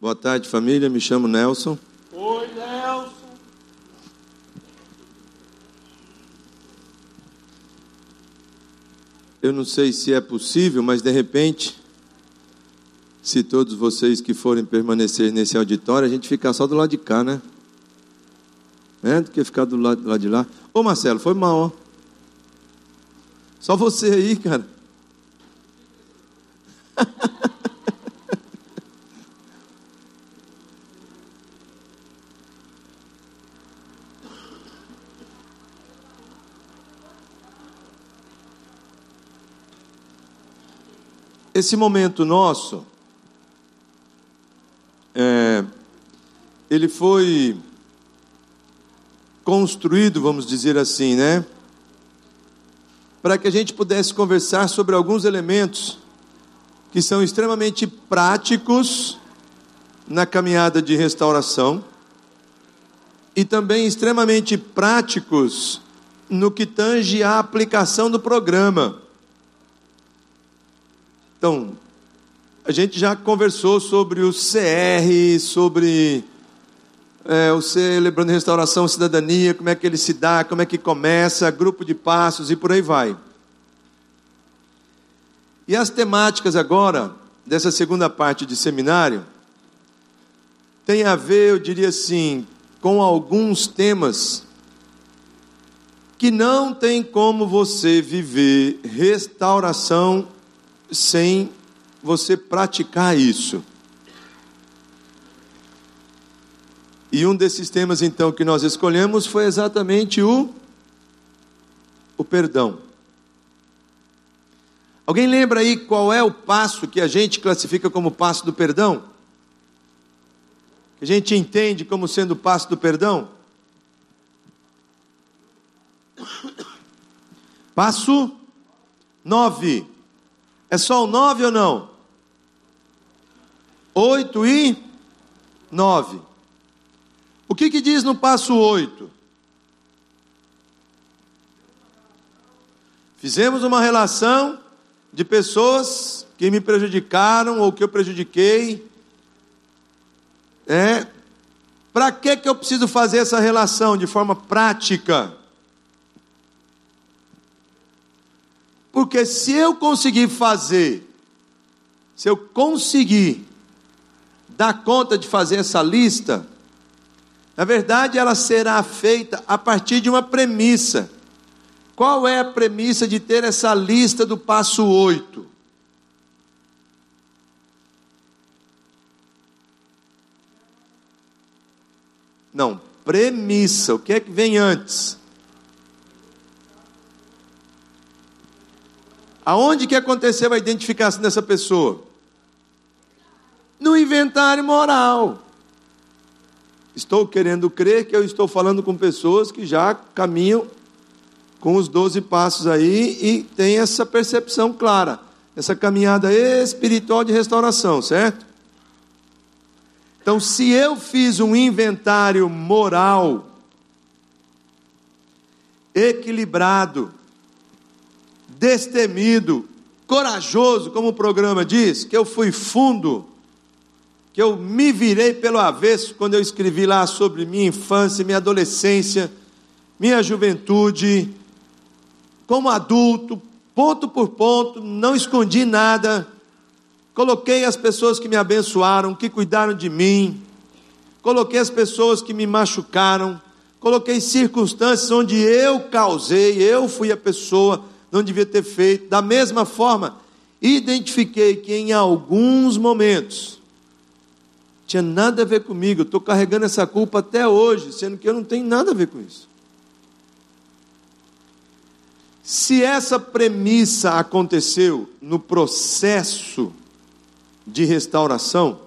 Boa tarde, família. Me chamo Nelson. Oi, Nelson. Eu não sei se é possível, mas de repente, se todos vocês que forem permanecer nesse auditório, a gente ficar só do lado de cá, né? É, do que ficar do lado, do lado de lá. Ô Marcelo, foi mal, ó. Só você aí, cara. Esse momento nosso, é, ele foi construído, vamos dizer assim, né? Para que a gente pudesse conversar sobre alguns elementos que são extremamente práticos na caminhada de restauração e também extremamente práticos no que tange a aplicação do programa. Então, a gente já conversou sobre o CR, sobre é, o Celebrando Restauração Cidadania, como é que ele se dá, como é que começa, grupo de passos e por aí vai. E as temáticas agora, dessa segunda parte de seminário, tem a ver, eu diria assim, com alguns temas que não tem como você viver restauração sem você praticar isso. E um desses temas então que nós escolhemos foi exatamente o o perdão. Alguém lembra aí qual é o passo que a gente classifica como passo do perdão? Que a gente entende como sendo o passo do perdão? Passo 9. É só o nove ou não? Oito e nove. O que, que diz no passo oito? Fizemos uma relação de pessoas que me prejudicaram ou que eu prejudiquei. É, Para que, que eu preciso fazer essa relação de forma prática? Porque se eu conseguir fazer, se eu conseguir dar conta de fazer essa lista, na verdade ela será feita a partir de uma premissa. Qual é a premissa de ter essa lista do passo 8? Não, premissa. O que é que vem antes? Aonde que aconteceu a identificação dessa pessoa? No inventário moral. Estou querendo crer que eu estou falando com pessoas que já caminham com os doze passos aí e tem essa percepção clara, essa caminhada espiritual de restauração, certo? Então, se eu fiz um inventário moral equilibrado, destemido, corajoso, como o programa diz, que eu fui fundo, que eu me virei pelo avesso quando eu escrevi lá sobre minha infância, minha adolescência, minha juventude, como adulto, ponto por ponto, não escondi nada, coloquei as pessoas que me abençoaram, que cuidaram de mim, coloquei as pessoas que me machucaram, coloquei circunstâncias onde eu causei, eu fui a pessoa não devia ter feito. Da mesma forma, identifiquei que em alguns momentos tinha nada a ver comigo. Estou carregando essa culpa até hoje, sendo que eu não tenho nada a ver com isso. Se essa premissa aconteceu no processo de restauração,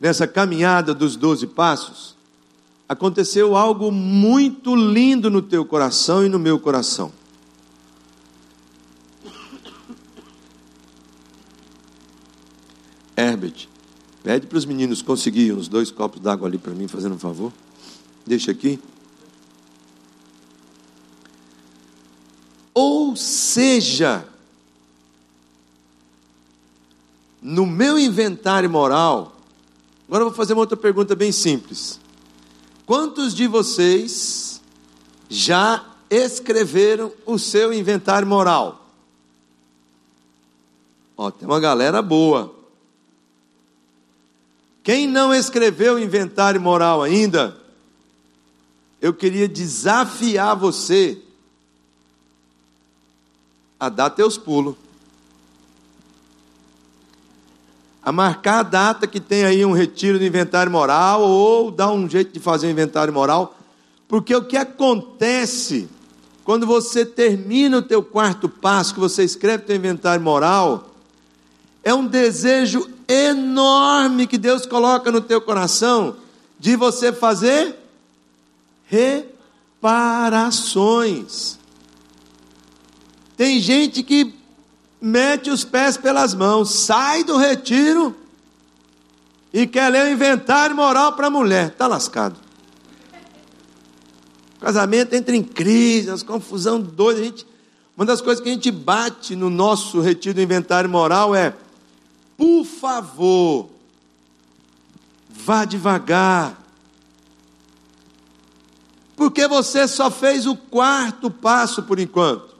nessa caminhada dos doze passos, aconteceu algo muito lindo no teu coração e no meu coração. Herbert, pede para os meninos conseguirem uns dois copos d'água ali para mim, fazendo um favor. Deixa aqui. Ou seja, no meu inventário moral, agora eu vou fazer uma outra pergunta bem simples. Quantos de vocês já escreveram o seu inventário moral? Ó, tem uma galera boa. Quem não escreveu o inventário moral ainda, eu queria desafiar você a dar teus pulos. A marcar a data que tem aí um retiro do inventário moral, ou dar um jeito de fazer um inventário moral, porque o que acontece quando você termina o teu quarto passo, que você escreve o teu inventário moral, é um desejo enorme que Deus coloca no teu coração de você fazer reparações. Tem gente que mete os pés pelas mãos, sai do retiro e quer ler o inventário moral para a mulher. Está lascado. O casamento entra em crise, as confusão doida. A gente, uma das coisas que a gente bate no nosso retiro do inventário moral é por favor, vá devagar. Porque você só fez o quarto passo por enquanto.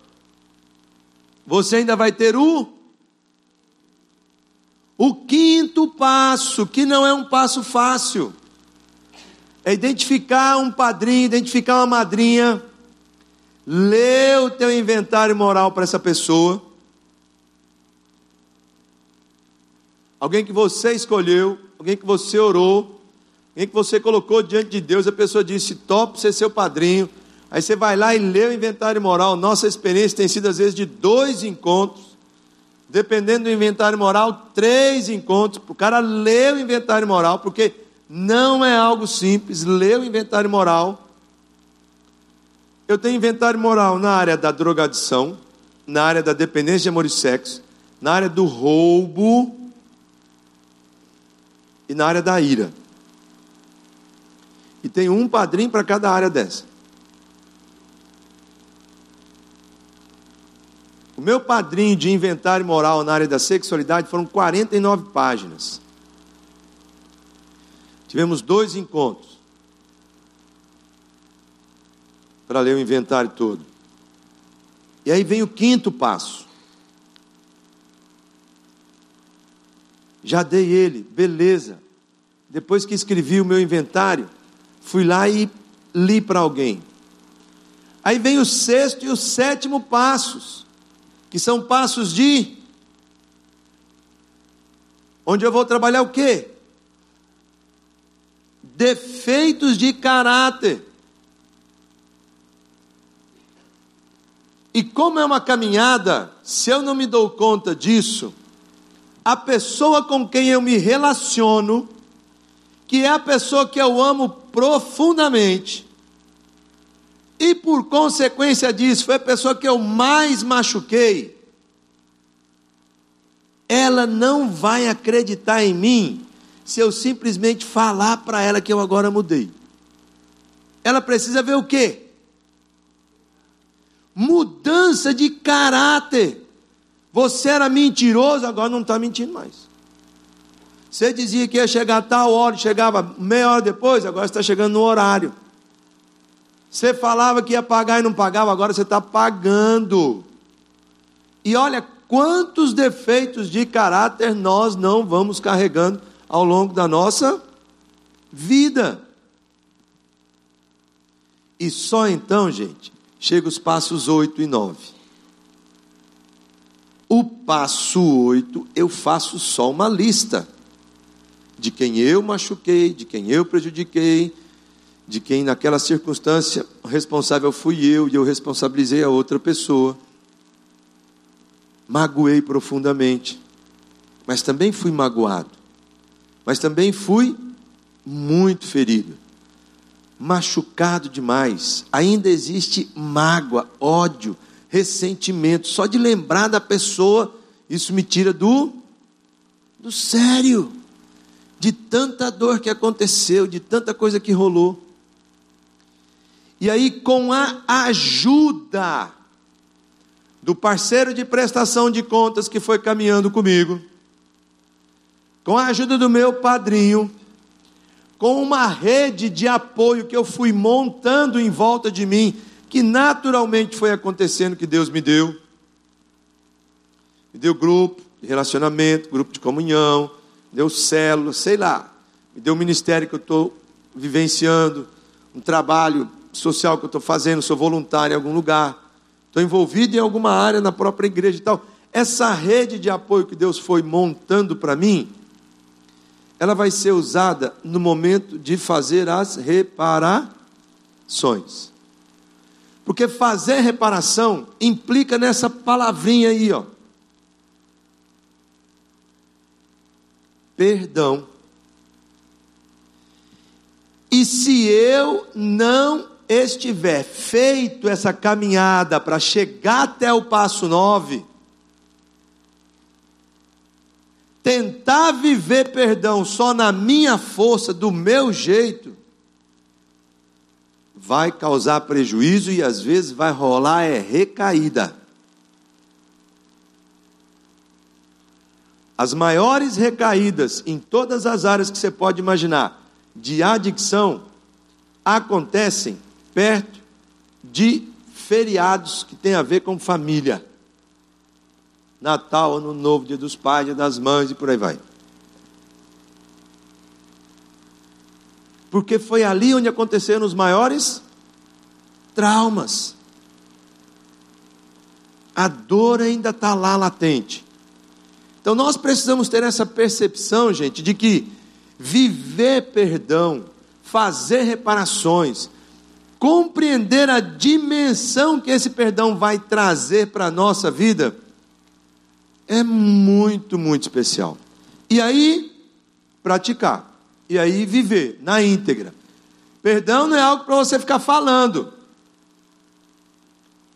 Você ainda vai ter o o quinto passo, que não é um passo fácil. É identificar um padrinho, identificar uma madrinha, ler o teu inventário moral para essa pessoa alguém que você escolheu, alguém que você orou, alguém que você colocou diante de Deus, a pessoa disse: top ser seu padrinho. Aí você vai lá e lê o inventário moral. Nossa experiência tem sido às vezes de dois encontros, dependendo do inventário moral, três encontros. Para o cara ler o inventário moral, porque não é algo simples ler o inventário moral. Eu tenho inventário moral na área da drogadição, na área da dependência de amor e sexo, na área do roubo, e na área da ira. E tem um padrinho para cada área dessa. O meu padrinho de inventário moral na área da sexualidade foram 49 páginas. Tivemos dois encontros para ler o inventário todo. E aí vem o quinto passo. Já dei ele, beleza. Depois que escrevi o meu inventário, fui lá e li para alguém. Aí vem o sexto e o sétimo passos, que são passos de onde eu vou trabalhar o quê? Defeitos de caráter. E como é uma caminhada, se eu não me dou conta disso, a pessoa com quem eu me relaciono, que é a pessoa que eu amo profundamente, e por consequência disso, foi a pessoa que eu mais machuquei, ela não vai acreditar em mim se eu simplesmente falar para ela que eu agora mudei. Ela precisa ver o quê? Mudança de caráter. Você era mentiroso, agora não está mentindo mais. Você dizia que ia chegar a tal hora, chegava meia hora depois, agora está chegando no horário. Você falava que ia pagar e não pagava, agora você está pagando. E olha quantos defeitos de caráter nós não vamos carregando ao longo da nossa vida. E só então, gente, chega os passos 8 e 9. O passo 8, eu faço só uma lista de quem eu machuquei, de quem eu prejudiquei, de quem naquela circunstância responsável fui eu e eu responsabilizei a outra pessoa. Magoei profundamente, mas também fui magoado, mas também fui muito ferido, machucado demais. Ainda existe mágoa, ódio, ressentimento. Só de lembrar da pessoa, isso me tira do, do sério. De tanta dor que aconteceu, de tanta coisa que rolou. E aí, com a ajuda do parceiro de prestação de contas que foi caminhando comigo, com a ajuda do meu padrinho, com uma rede de apoio que eu fui montando em volta de mim, que naturalmente foi acontecendo que Deus me deu. Me deu grupo de relacionamento, grupo de comunhão, deu célula, sei lá. Me deu um ministério que eu estou vivenciando, um trabalho social que eu estou fazendo, sou voluntário em algum lugar, estou envolvido em alguma área na própria igreja e tal. Essa rede de apoio que Deus foi montando para mim, ela vai ser usada no momento de fazer as reparações. Porque fazer reparação implica nessa palavrinha aí, ó. Perdão. E se eu não estiver feito essa caminhada para chegar até o passo 9, tentar viver perdão só na minha força, do meu jeito, vai causar prejuízo e às vezes vai rolar é recaída. As maiores recaídas em todas as áreas que você pode imaginar de adicção acontecem perto de feriados que tem a ver com família. Natal, Ano Novo, Dia dos Pais, Dia das Mães e por aí vai. Porque foi ali onde aconteceram os maiores traumas. A dor ainda está lá latente. Então nós precisamos ter essa percepção, gente, de que viver perdão, fazer reparações, compreender a dimensão que esse perdão vai trazer para a nossa vida, é muito, muito especial. E aí, praticar. E aí, viver na íntegra. Perdão não é algo para você ficar falando.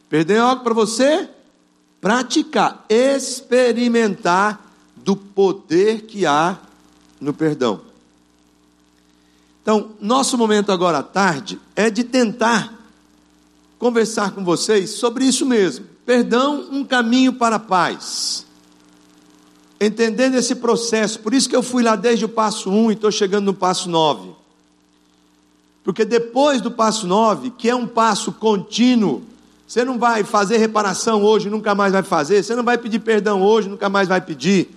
Perdão é algo para você praticar, experimentar do poder que há no perdão. Então, nosso momento agora à tarde é de tentar conversar com vocês sobre isso mesmo. Perdão, um caminho para a paz. Entendendo esse processo, por isso que eu fui lá desde o passo 1 e estou chegando no passo 9. Porque depois do passo 9, que é um passo contínuo, você não vai fazer reparação hoje, nunca mais vai fazer, você não vai pedir perdão hoje, nunca mais vai pedir,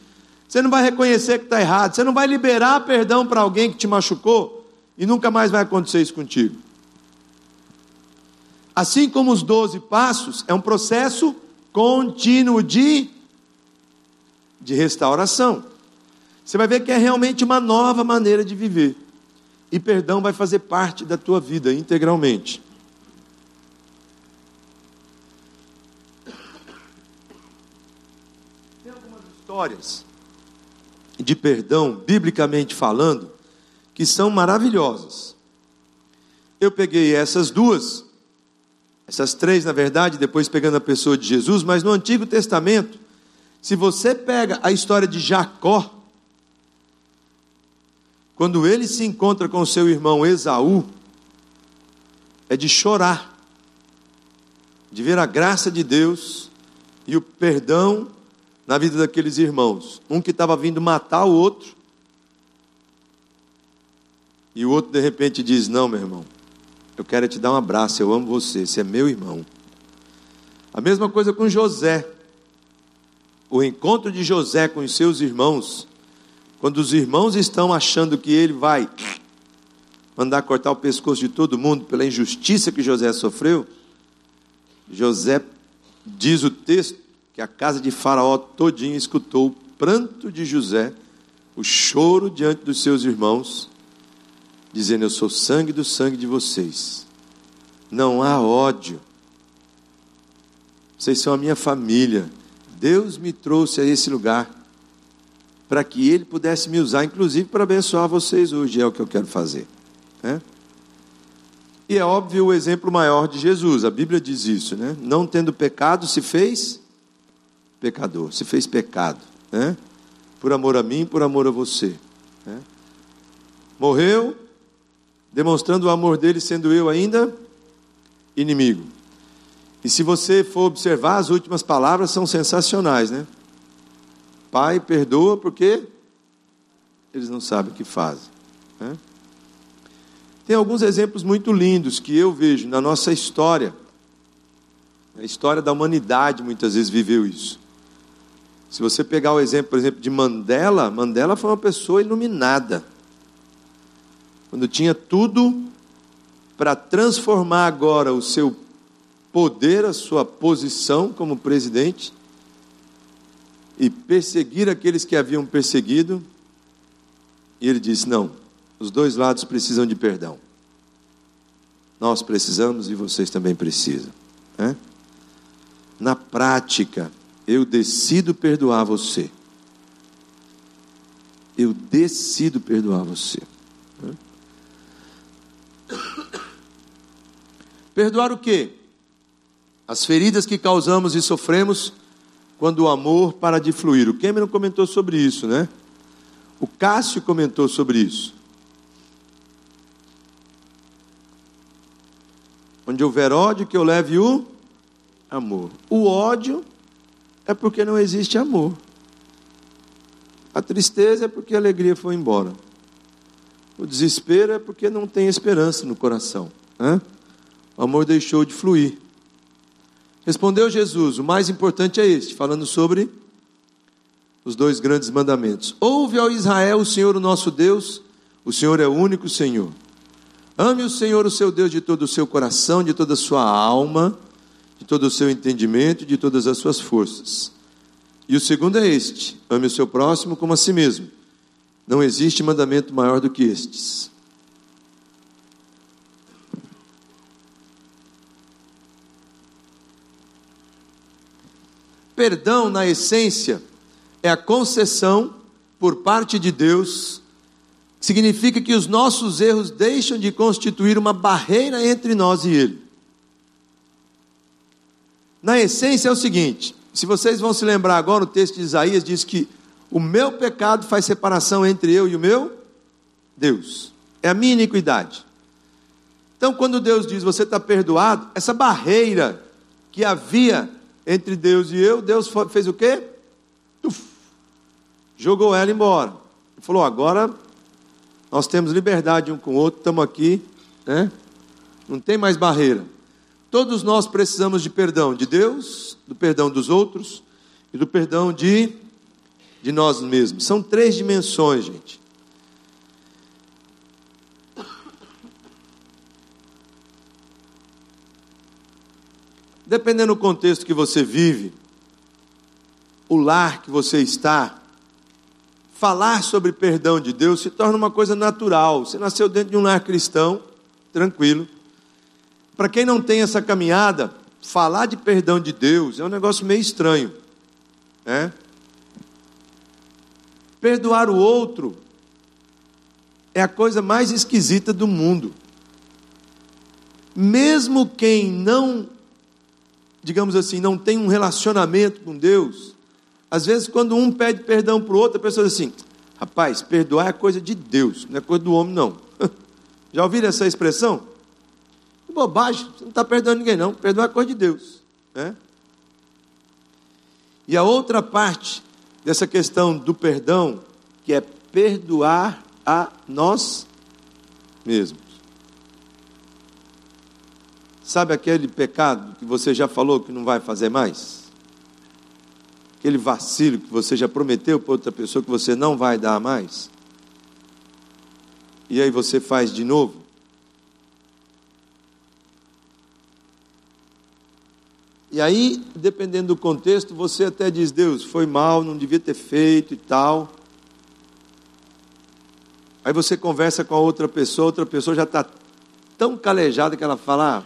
você não vai reconhecer que está errado, você não vai liberar perdão para alguém que te machucou, e nunca mais vai acontecer isso contigo. Assim como os doze passos, é um processo contínuo de, de restauração. Você vai ver que é realmente uma nova maneira de viver. E perdão vai fazer parte da tua vida integralmente. Histórias de perdão, biblicamente falando, que são maravilhosas. Eu peguei essas duas, essas três, na verdade, depois pegando a pessoa de Jesus, mas no Antigo Testamento, se você pega a história de Jacó, quando ele se encontra com seu irmão Esaú, é de chorar, de ver a graça de Deus e o perdão na vida daqueles irmãos. Um que estava vindo matar o outro, e o outro de repente diz: Não, meu irmão, eu quero te dar um abraço, eu amo você, você é meu irmão. A mesma coisa com José. O encontro de José com os seus irmãos, quando os irmãos estão achando que ele vai mandar cortar o pescoço de todo mundo pela injustiça que José sofreu, José diz o texto que a casa de Faraó todinha escutou o pranto de José, o choro diante dos seus irmãos, dizendo: Eu sou sangue do sangue de vocês. Não há ódio. Vocês são a minha família. Deus me trouxe a esse lugar para que Ele pudesse me usar, inclusive para abençoar vocês hoje. É o que eu quero fazer. Né? E é óbvio o exemplo maior de Jesus. A Bíblia diz isso, né? Não tendo pecado, se fez pecador, se fez pecado, né? Por amor a mim, por amor a você. Né? Morreu, demonstrando o amor dele, sendo eu ainda inimigo. E se você for observar, as últimas palavras são sensacionais, né? Pai, perdoa porque eles não sabem o que fazem. Né? Tem alguns exemplos muito lindos que eu vejo na nossa história. A história da humanidade muitas vezes viveu isso. Se você pegar o exemplo, por exemplo, de Mandela, Mandela foi uma pessoa iluminada. Quando tinha tudo para transformar agora o seu poder, a sua posição como presidente e perseguir aqueles que haviam perseguido. E ele disse: Não, os dois lados precisam de perdão. Nós precisamos e vocês também precisam. Na prática, eu decido perdoar você. Eu decido perdoar você. Perdoar o quê? As feridas que causamos e sofremos quando o amor para de fluir. O Cameron comentou sobre isso, né? O Cássio comentou sobre isso. Onde houver ódio, que eu leve o amor. O ódio é porque não existe amor. A tristeza é porque a alegria foi embora. O desespero é porque não tem esperança no coração. Né? O amor deixou de fluir. Respondeu Jesus: O mais importante é este, falando sobre os dois grandes mandamentos. Ouve ao Israel o Senhor, o nosso Deus, o Senhor é o único Senhor. Ame o Senhor, o seu Deus, de todo o seu coração, de toda a sua alma de todo o seu entendimento e de todas as suas forças. E o segundo é este: ame o seu próximo como a si mesmo. Não existe mandamento maior do que estes. Perdão, na essência, é a concessão por parte de Deus, significa que os nossos erros deixam de constituir uma barreira entre nós e Ele. Na essência é o seguinte: se vocês vão se lembrar agora, o texto de Isaías diz que o meu pecado faz separação entre eu e o meu Deus. É a minha iniquidade. Então, quando Deus diz você está perdoado, essa barreira que havia entre Deus e eu, Deus fez o quê? Uf, jogou ela embora. Ele falou: agora nós temos liberdade um com o outro, estamos aqui, né? não tem mais barreira. Todos nós precisamos de perdão de Deus, do perdão dos outros e do perdão de, de nós mesmos. São três dimensões, gente. Dependendo do contexto que você vive, o lar que você está, falar sobre perdão de Deus se torna uma coisa natural. Você nasceu dentro de um lar cristão, tranquilo. Para quem não tem essa caminhada, falar de perdão de Deus é um negócio meio estranho. Né? Perdoar o outro é a coisa mais esquisita do mundo. Mesmo quem não, digamos assim, não tem um relacionamento com Deus, às vezes quando um pede perdão para o outro, a pessoa diz assim: rapaz, perdoar é coisa de Deus, não é coisa do homem, não. Já ouviram essa expressão? Bobagem, você não está perdoando ninguém, não. Perdoar é coisa de Deus. Né? E a outra parte dessa questão do perdão, que é perdoar a nós mesmos. Sabe aquele pecado que você já falou que não vai fazer mais? Aquele vacilo que você já prometeu para outra pessoa que você não vai dar mais? E aí você faz de novo? E aí, dependendo do contexto, você até diz: Deus, foi mal, não devia ter feito e tal. Aí você conversa com a outra pessoa, outra pessoa já está tão calejada que ela fala: ah,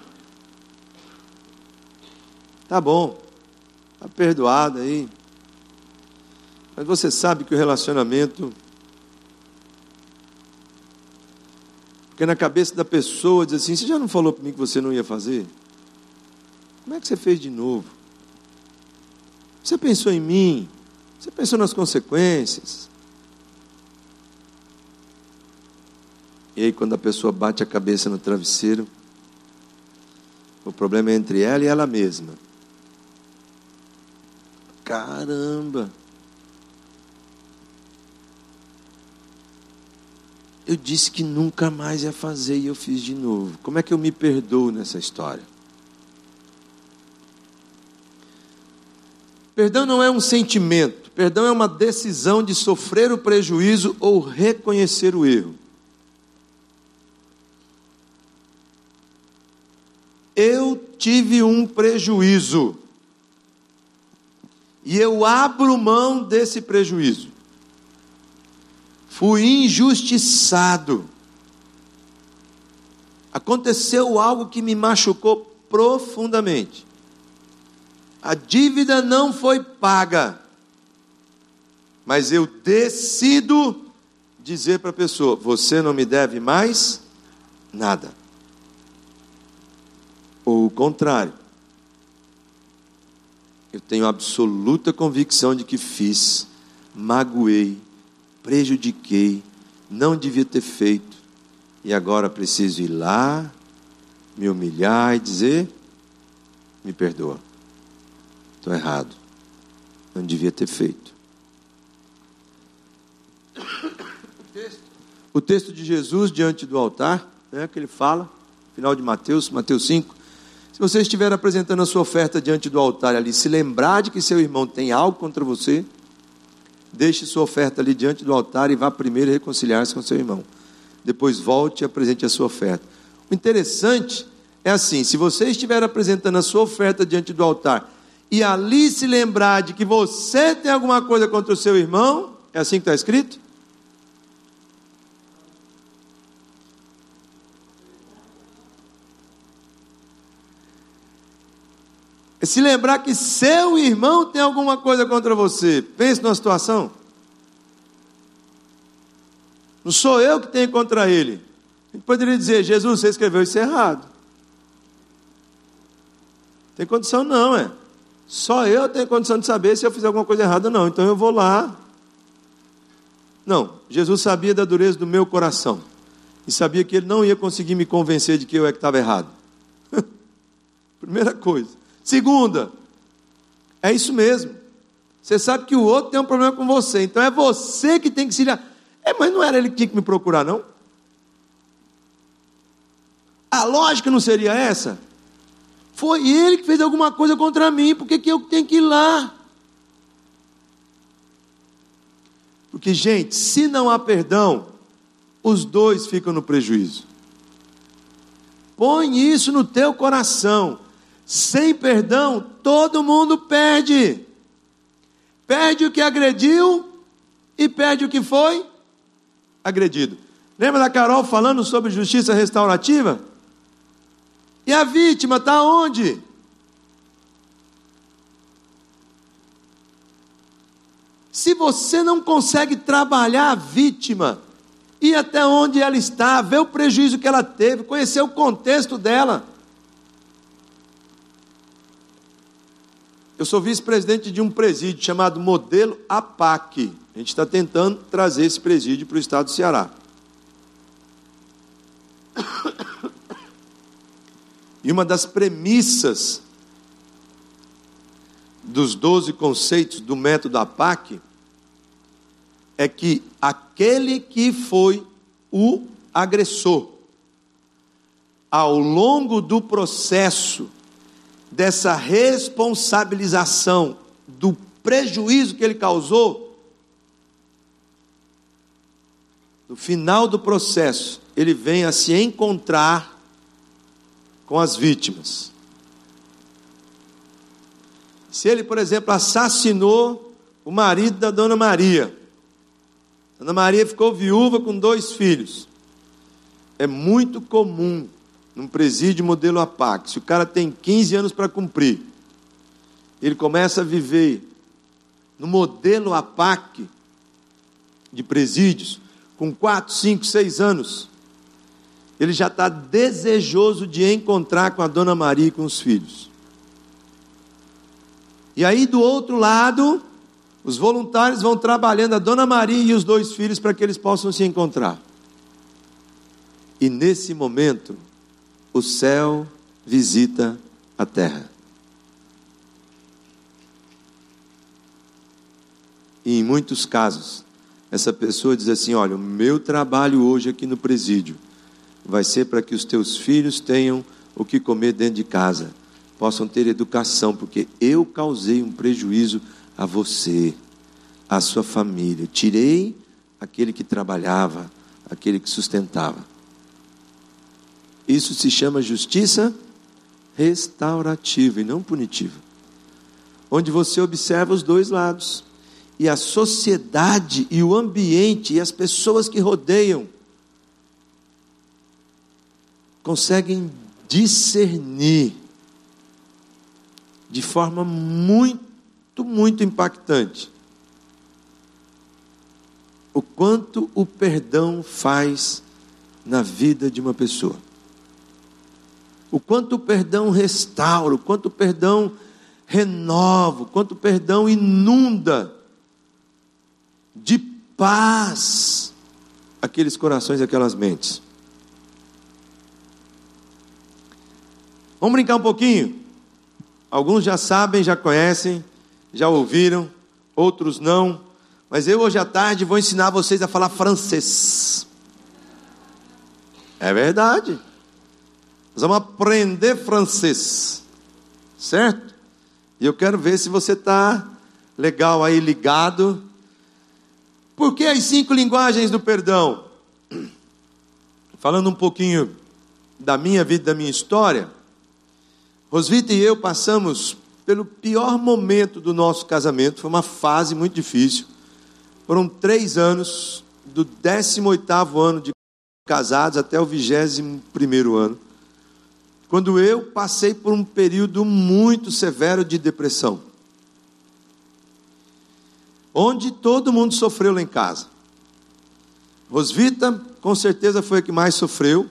tá bom, está perdoado aí. Mas você sabe que o relacionamento. Porque na cabeça da pessoa diz assim: você já não falou para mim que você não ia fazer? Como é que você fez de novo? Você pensou em mim? Você pensou nas consequências? E aí, quando a pessoa bate a cabeça no travesseiro, o problema é entre ela e ela mesma. Caramba! eu disse que nunca mais ia fazer e eu fiz de novo. Como é que eu me perdoo nessa história? Perdão não é um sentimento, perdão é uma decisão de sofrer o prejuízo ou reconhecer o erro. Eu tive um prejuízo e eu abro mão desse prejuízo. Fui injustiçado. Aconteceu algo que me machucou profundamente. A dívida não foi paga, mas eu decido dizer para a pessoa: você não me deve mais nada. Ou o contrário, eu tenho absoluta convicção de que fiz, magoei, prejudiquei, não devia ter feito, e agora preciso ir lá, me humilhar e dizer: me perdoa. Estou errado. Não devia ter feito. O texto de Jesus diante do altar, né, que ele fala, final de Mateus, Mateus 5. Se você estiver apresentando a sua oferta diante do altar ali, se lembrar de que seu irmão tem algo contra você, deixe sua oferta ali diante do altar e vá primeiro reconciliar-se com seu irmão. Depois volte e apresente a sua oferta. O interessante é assim: se você estiver apresentando a sua oferta diante do altar e ali se lembrar de que você tem alguma coisa contra o seu irmão, é assim que está escrito? É se lembrar que seu irmão tem alguma coisa contra você. Pense numa situação. Não sou eu que tenho contra ele. A gente poderia dizer, Jesus, você escreveu isso errado. Tem condição não, é. Só eu tenho condição de saber se eu fizer alguma coisa errada ou não. Então eu vou lá. Não, Jesus sabia da dureza do meu coração. E sabia que ele não ia conseguir me convencer de que eu é que estava errado. Primeira coisa. Segunda, é isso mesmo. Você sabe que o outro tem um problema com você. Então é você que tem que se. É, mas não era ele que tinha que me procurar, não? A lógica não seria essa? Foi ele que fez alguma coisa contra mim, por que, que eu tenho que ir lá? Porque, gente, se não há perdão, os dois ficam no prejuízo. Põe isso no teu coração. Sem perdão, todo mundo perde. Perde o que agrediu e perde o que foi agredido. Lembra da Carol falando sobre justiça restaurativa? E a vítima está onde? Se você não consegue trabalhar a vítima, ir até onde ela está, ver o prejuízo que ela teve, conhecer o contexto dela. Eu sou vice-presidente de um presídio chamado Modelo APAC. A gente está tentando trazer esse presídio para o estado do Ceará. E uma das premissas dos doze conceitos do método APAC é que aquele que foi o agressor, ao longo do processo dessa responsabilização do prejuízo que ele causou, no final do processo, ele vem a se encontrar com as vítimas. Se ele, por exemplo, assassinou o marido da dona Maria, Dona Maria ficou viúva com dois filhos. É muito comum num presídio modelo APAC, se o cara tem 15 anos para cumprir, ele começa a viver no modelo APAC de presídios, com 4, 5, 6 anos, ele já está desejoso de encontrar com a dona Maria e com os filhos. E aí, do outro lado, os voluntários vão trabalhando a dona Maria e os dois filhos para que eles possam se encontrar. E nesse momento, o céu visita a terra. E em muitos casos, essa pessoa diz assim: Olha, o meu trabalho hoje aqui no presídio vai ser para que os teus filhos tenham o que comer dentro de casa, possam ter educação, porque eu causei um prejuízo a você, à sua família. Tirei aquele que trabalhava, aquele que sustentava. Isso se chama justiça restaurativa e não punitiva. Onde você observa os dois lados e a sociedade e o ambiente e as pessoas que rodeiam conseguem discernir de forma muito, muito impactante o quanto o perdão faz na vida de uma pessoa. O quanto o perdão restaura, o quanto o perdão renova, o quanto o perdão inunda de paz aqueles corações e aquelas mentes. Vamos brincar um pouquinho? Alguns já sabem, já conhecem, já ouviram, outros não, mas eu hoje à tarde vou ensinar vocês a falar francês. É verdade. Nós vamos aprender francês, certo? E eu quero ver se você está legal aí, ligado por que as cinco linguagens do perdão? Falando um pouquinho da minha vida, da minha história, Rosvita e eu passamos pelo pior momento do nosso casamento, foi uma fase muito difícil. Foram três anos, do 18 ano de casados até o 21 ano, quando eu passei por um período muito severo de depressão onde todo mundo sofreu lá em casa. Rosvita, com certeza, foi a que mais sofreu.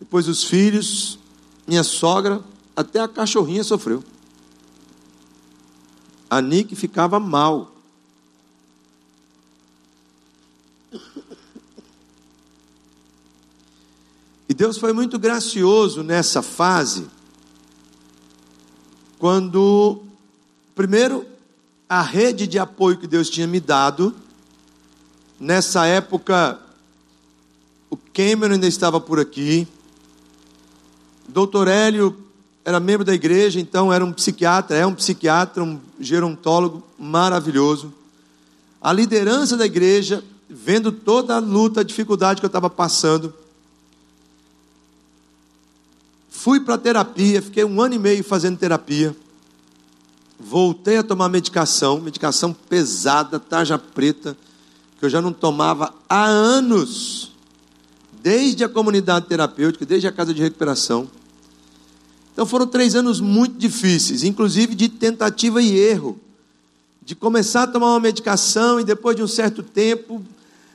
Depois os filhos, minha sogra, até a cachorrinha sofreu. A Nick ficava mal. E Deus foi muito gracioso nessa fase, quando, primeiro, a rede de apoio que Deus tinha me dado. Nessa época, o Cameron ainda estava por aqui. Doutor Hélio era membro da igreja, então era um psiquiatra, é um psiquiatra, um gerontólogo maravilhoso. A liderança da igreja, vendo toda a luta, a dificuldade que eu estava passando, fui para terapia, fiquei um ano e meio fazendo terapia voltei a tomar medicação, medicação pesada, tarja preta, que eu já não tomava há anos, desde a comunidade terapêutica, desde a casa de recuperação. Então foram três anos muito difíceis, inclusive de tentativa e erro, de começar a tomar uma medicação e depois de um certo tempo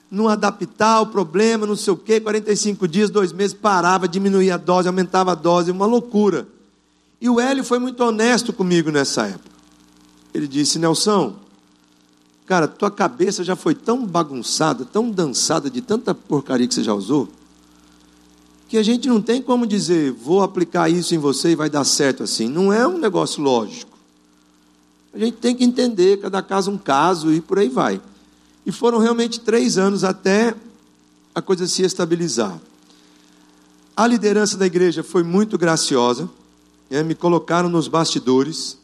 não adaptar o problema, não sei o quê, 45 dias, dois meses, parava, diminuía a dose, aumentava a dose, uma loucura. E o Hélio foi muito honesto comigo nessa época. Ele disse: Nelson, cara, tua cabeça já foi tão bagunçada, tão dançada de tanta porcaria que você já usou, que a gente não tem como dizer, vou aplicar isso em você e vai dar certo assim. Não é um negócio lógico. A gente tem que entender, cada caso um caso e por aí vai. E foram realmente três anos até a coisa se estabilizar. A liderança da igreja foi muito graciosa é, me colocaram nos bastidores.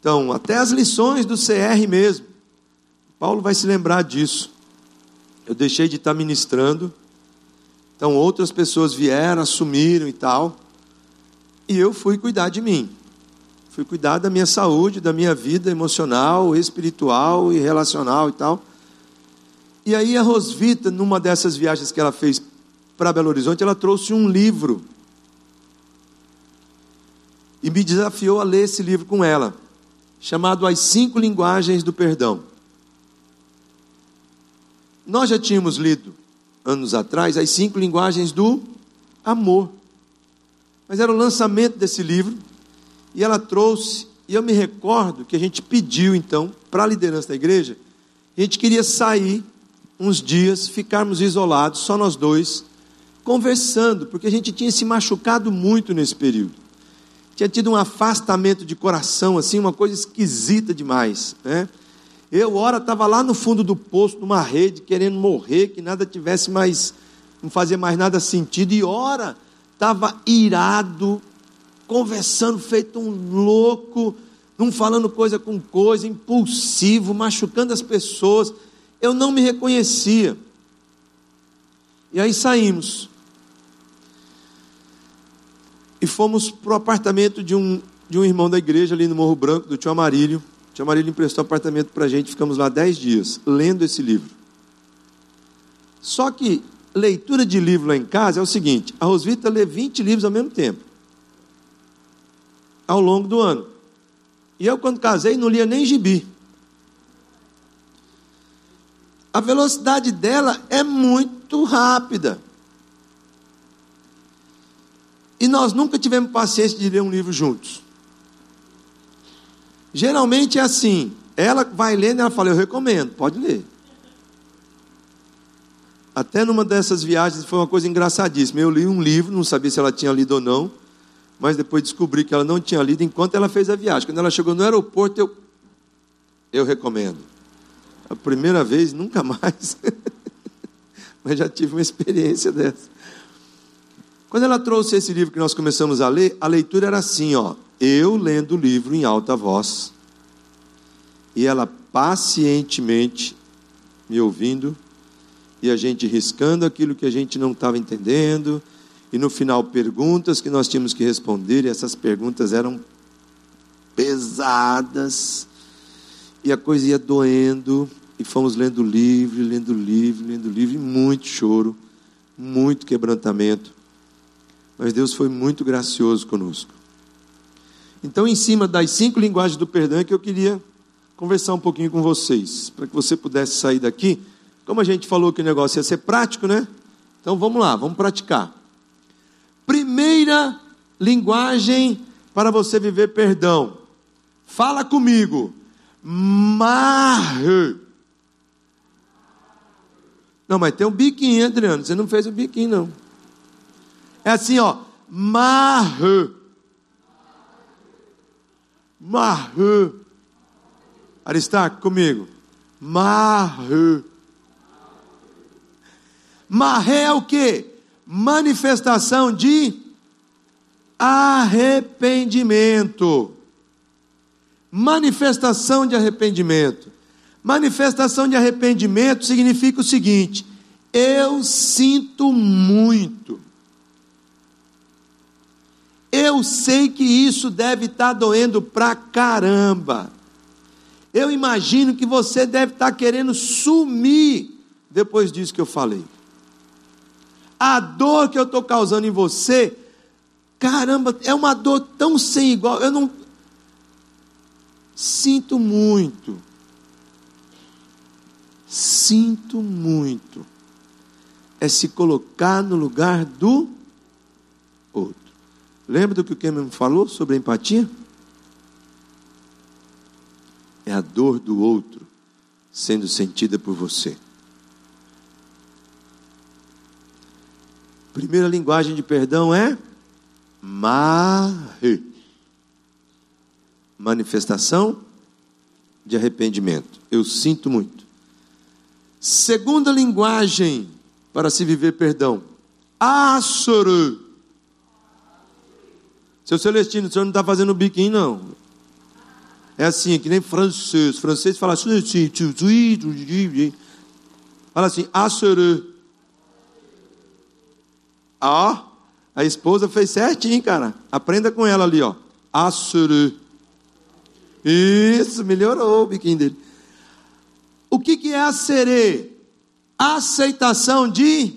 Então, até as lições do CR mesmo. Paulo vai se lembrar disso. Eu deixei de estar ministrando. Então, outras pessoas vieram, assumiram e tal. E eu fui cuidar de mim. Fui cuidar da minha saúde, da minha vida emocional, espiritual e relacional e tal. E aí a Rosvita, numa dessas viagens que ela fez para Belo Horizonte, ela trouxe um livro e me desafiou a ler esse livro com ela, chamado As Cinco Linguagens do Perdão. Nós já tínhamos lido, anos atrás, as cinco linguagens do amor. Mas era o lançamento desse livro, e ela trouxe, e eu me recordo que a gente pediu então para a liderança da igreja, a gente queria sair uns dias, ficarmos isolados, só nós dois, conversando, porque a gente tinha se machucado muito nesse período tinha tido um afastamento de coração, assim, uma coisa esquisita demais, né? Eu, ora, estava lá no fundo do poço, numa rede, querendo morrer, que nada tivesse mais, não fazia mais nada sentido, e ora, estava irado, conversando feito um louco, não falando coisa com coisa, impulsivo, machucando as pessoas. Eu não me reconhecia. E aí saímos. E fomos para o apartamento de um, de um irmão da igreja ali no Morro Branco, do tio Amarílio. O tio Amarílio emprestou apartamento para a gente, ficamos lá dez dias, lendo esse livro. Só que leitura de livro lá em casa é o seguinte: a Rosvita lê 20 livros ao mesmo tempo, ao longo do ano. E eu, quando casei, não lia nem gibi. A velocidade dela é muito rápida. E nós nunca tivemos paciência de ler um livro juntos. Geralmente é assim: ela vai lendo e ela fala, eu recomendo, pode ler. Até numa dessas viagens foi uma coisa engraçadíssima. Eu li um livro, não sabia se ela tinha lido ou não, mas depois descobri que ela não tinha lido enquanto ela fez a viagem. Quando ela chegou no aeroporto, eu, eu recomendo. A primeira vez, nunca mais. mas já tive uma experiência dessa. Quando ela trouxe esse livro que nós começamos a ler, a leitura era assim, ó, eu lendo o livro em alta voz, e ela pacientemente me ouvindo, e a gente riscando aquilo que a gente não estava entendendo, e no final perguntas que nós tínhamos que responder, e essas perguntas eram pesadas, e a coisa ia doendo, e fomos lendo o livro, lendo o livro, lendo o livro, e muito choro, muito quebrantamento. Mas Deus foi muito gracioso conosco. Então, em cima das cinco linguagens do perdão, é que eu queria conversar um pouquinho com vocês, para que você pudesse sair daqui. Como a gente falou que o negócio ia ser prático, né? Então vamos lá, vamos praticar. Primeira linguagem para você viver perdão. Fala comigo. Mar. Não, mas tem um biquinho, Adriano. Você não fez o biquinho, não. É assim, ó. Marre. Marre. Aristarco, comigo. Marre. Marre é o que? Manifestação de arrependimento. Manifestação de arrependimento. Manifestação de arrependimento significa o seguinte: eu sinto muito. Eu sei que isso deve estar doendo pra caramba. Eu imagino que você deve estar querendo sumir depois disso que eu falei. A dor que eu estou causando em você, caramba, é uma dor tão sem igual. Eu não sinto muito. Sinto muito. É se colocar no lugar do. Lembra do que o Cameron falou sobre a empatia? É a dor do outro sendo sentida por você. Primeira linguagem de perdão é marre. Manifestação de arrependimento. Eu sinto muito. Segunda linguagem para se viver perdão. Asoro. Seu Celestino, o senhor não está fazendo biquinho, não. É assim, que nem francês. Francês fala assim, fala assim, assuré. Ó, a esposa fez certinho, cara. Aprenda com ela ali, ó. Assuré. Isso, melhorou o biquinho dele. O que, que é a serê? Aceitação de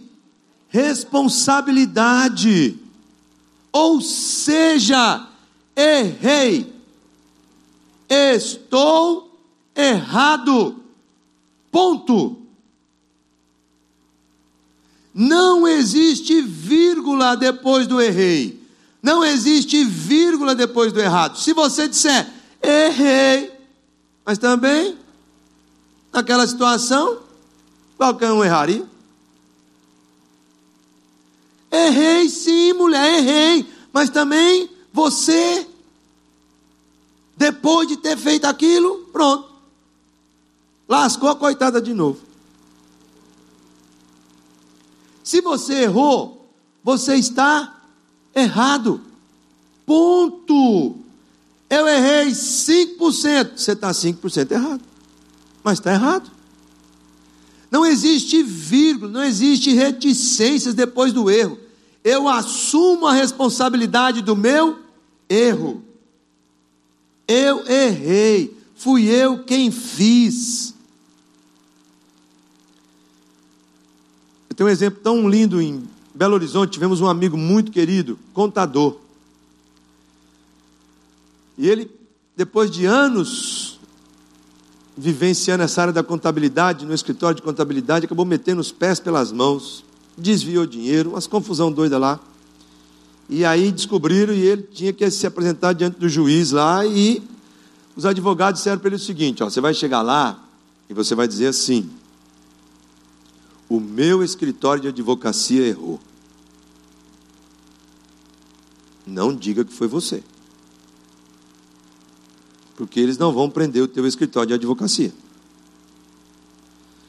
responsabilidade. Ou seja, errei, estou errado. Ponto. Não existe vírgula depois do errei. Não existe vírgula depois do errado. Se você disser errei, mas também naquela situação, qualquer um erraria. Errei mulher, errei. Mas também você, depois de ter feito aquilo, pronto. lascou a coitada de novo. Se você errou, você está errado. Ponto. Eu errei 5%. Você está 5% errado. Mas está errado. Não existe vírgula, não existe reticências depois do erro. Eu assumo a responsabilidade do meu erro. Eu errei, fui eu quem fiz. Eu tenho um exemplo tão lindo em Belo Horizonte. Tivemos um amigo muito querido, contador. E ele, depois de anos vivenciando essa área da contabilidade, no escritório de contabilidade, acabou metendo os pés pelas mãos, desviou dinheiro, umas confusão doida lá. E aí descobriram e ele tinha que se apresentar diante do juiz lá e os advogados disseram para ele o seguinte, ó, você vai chegar lá e você vai dizer assim: "O meu escritório de advocacia errou". Não diga que foi você. Porque eles não vão prender o teu escritório de advocacia.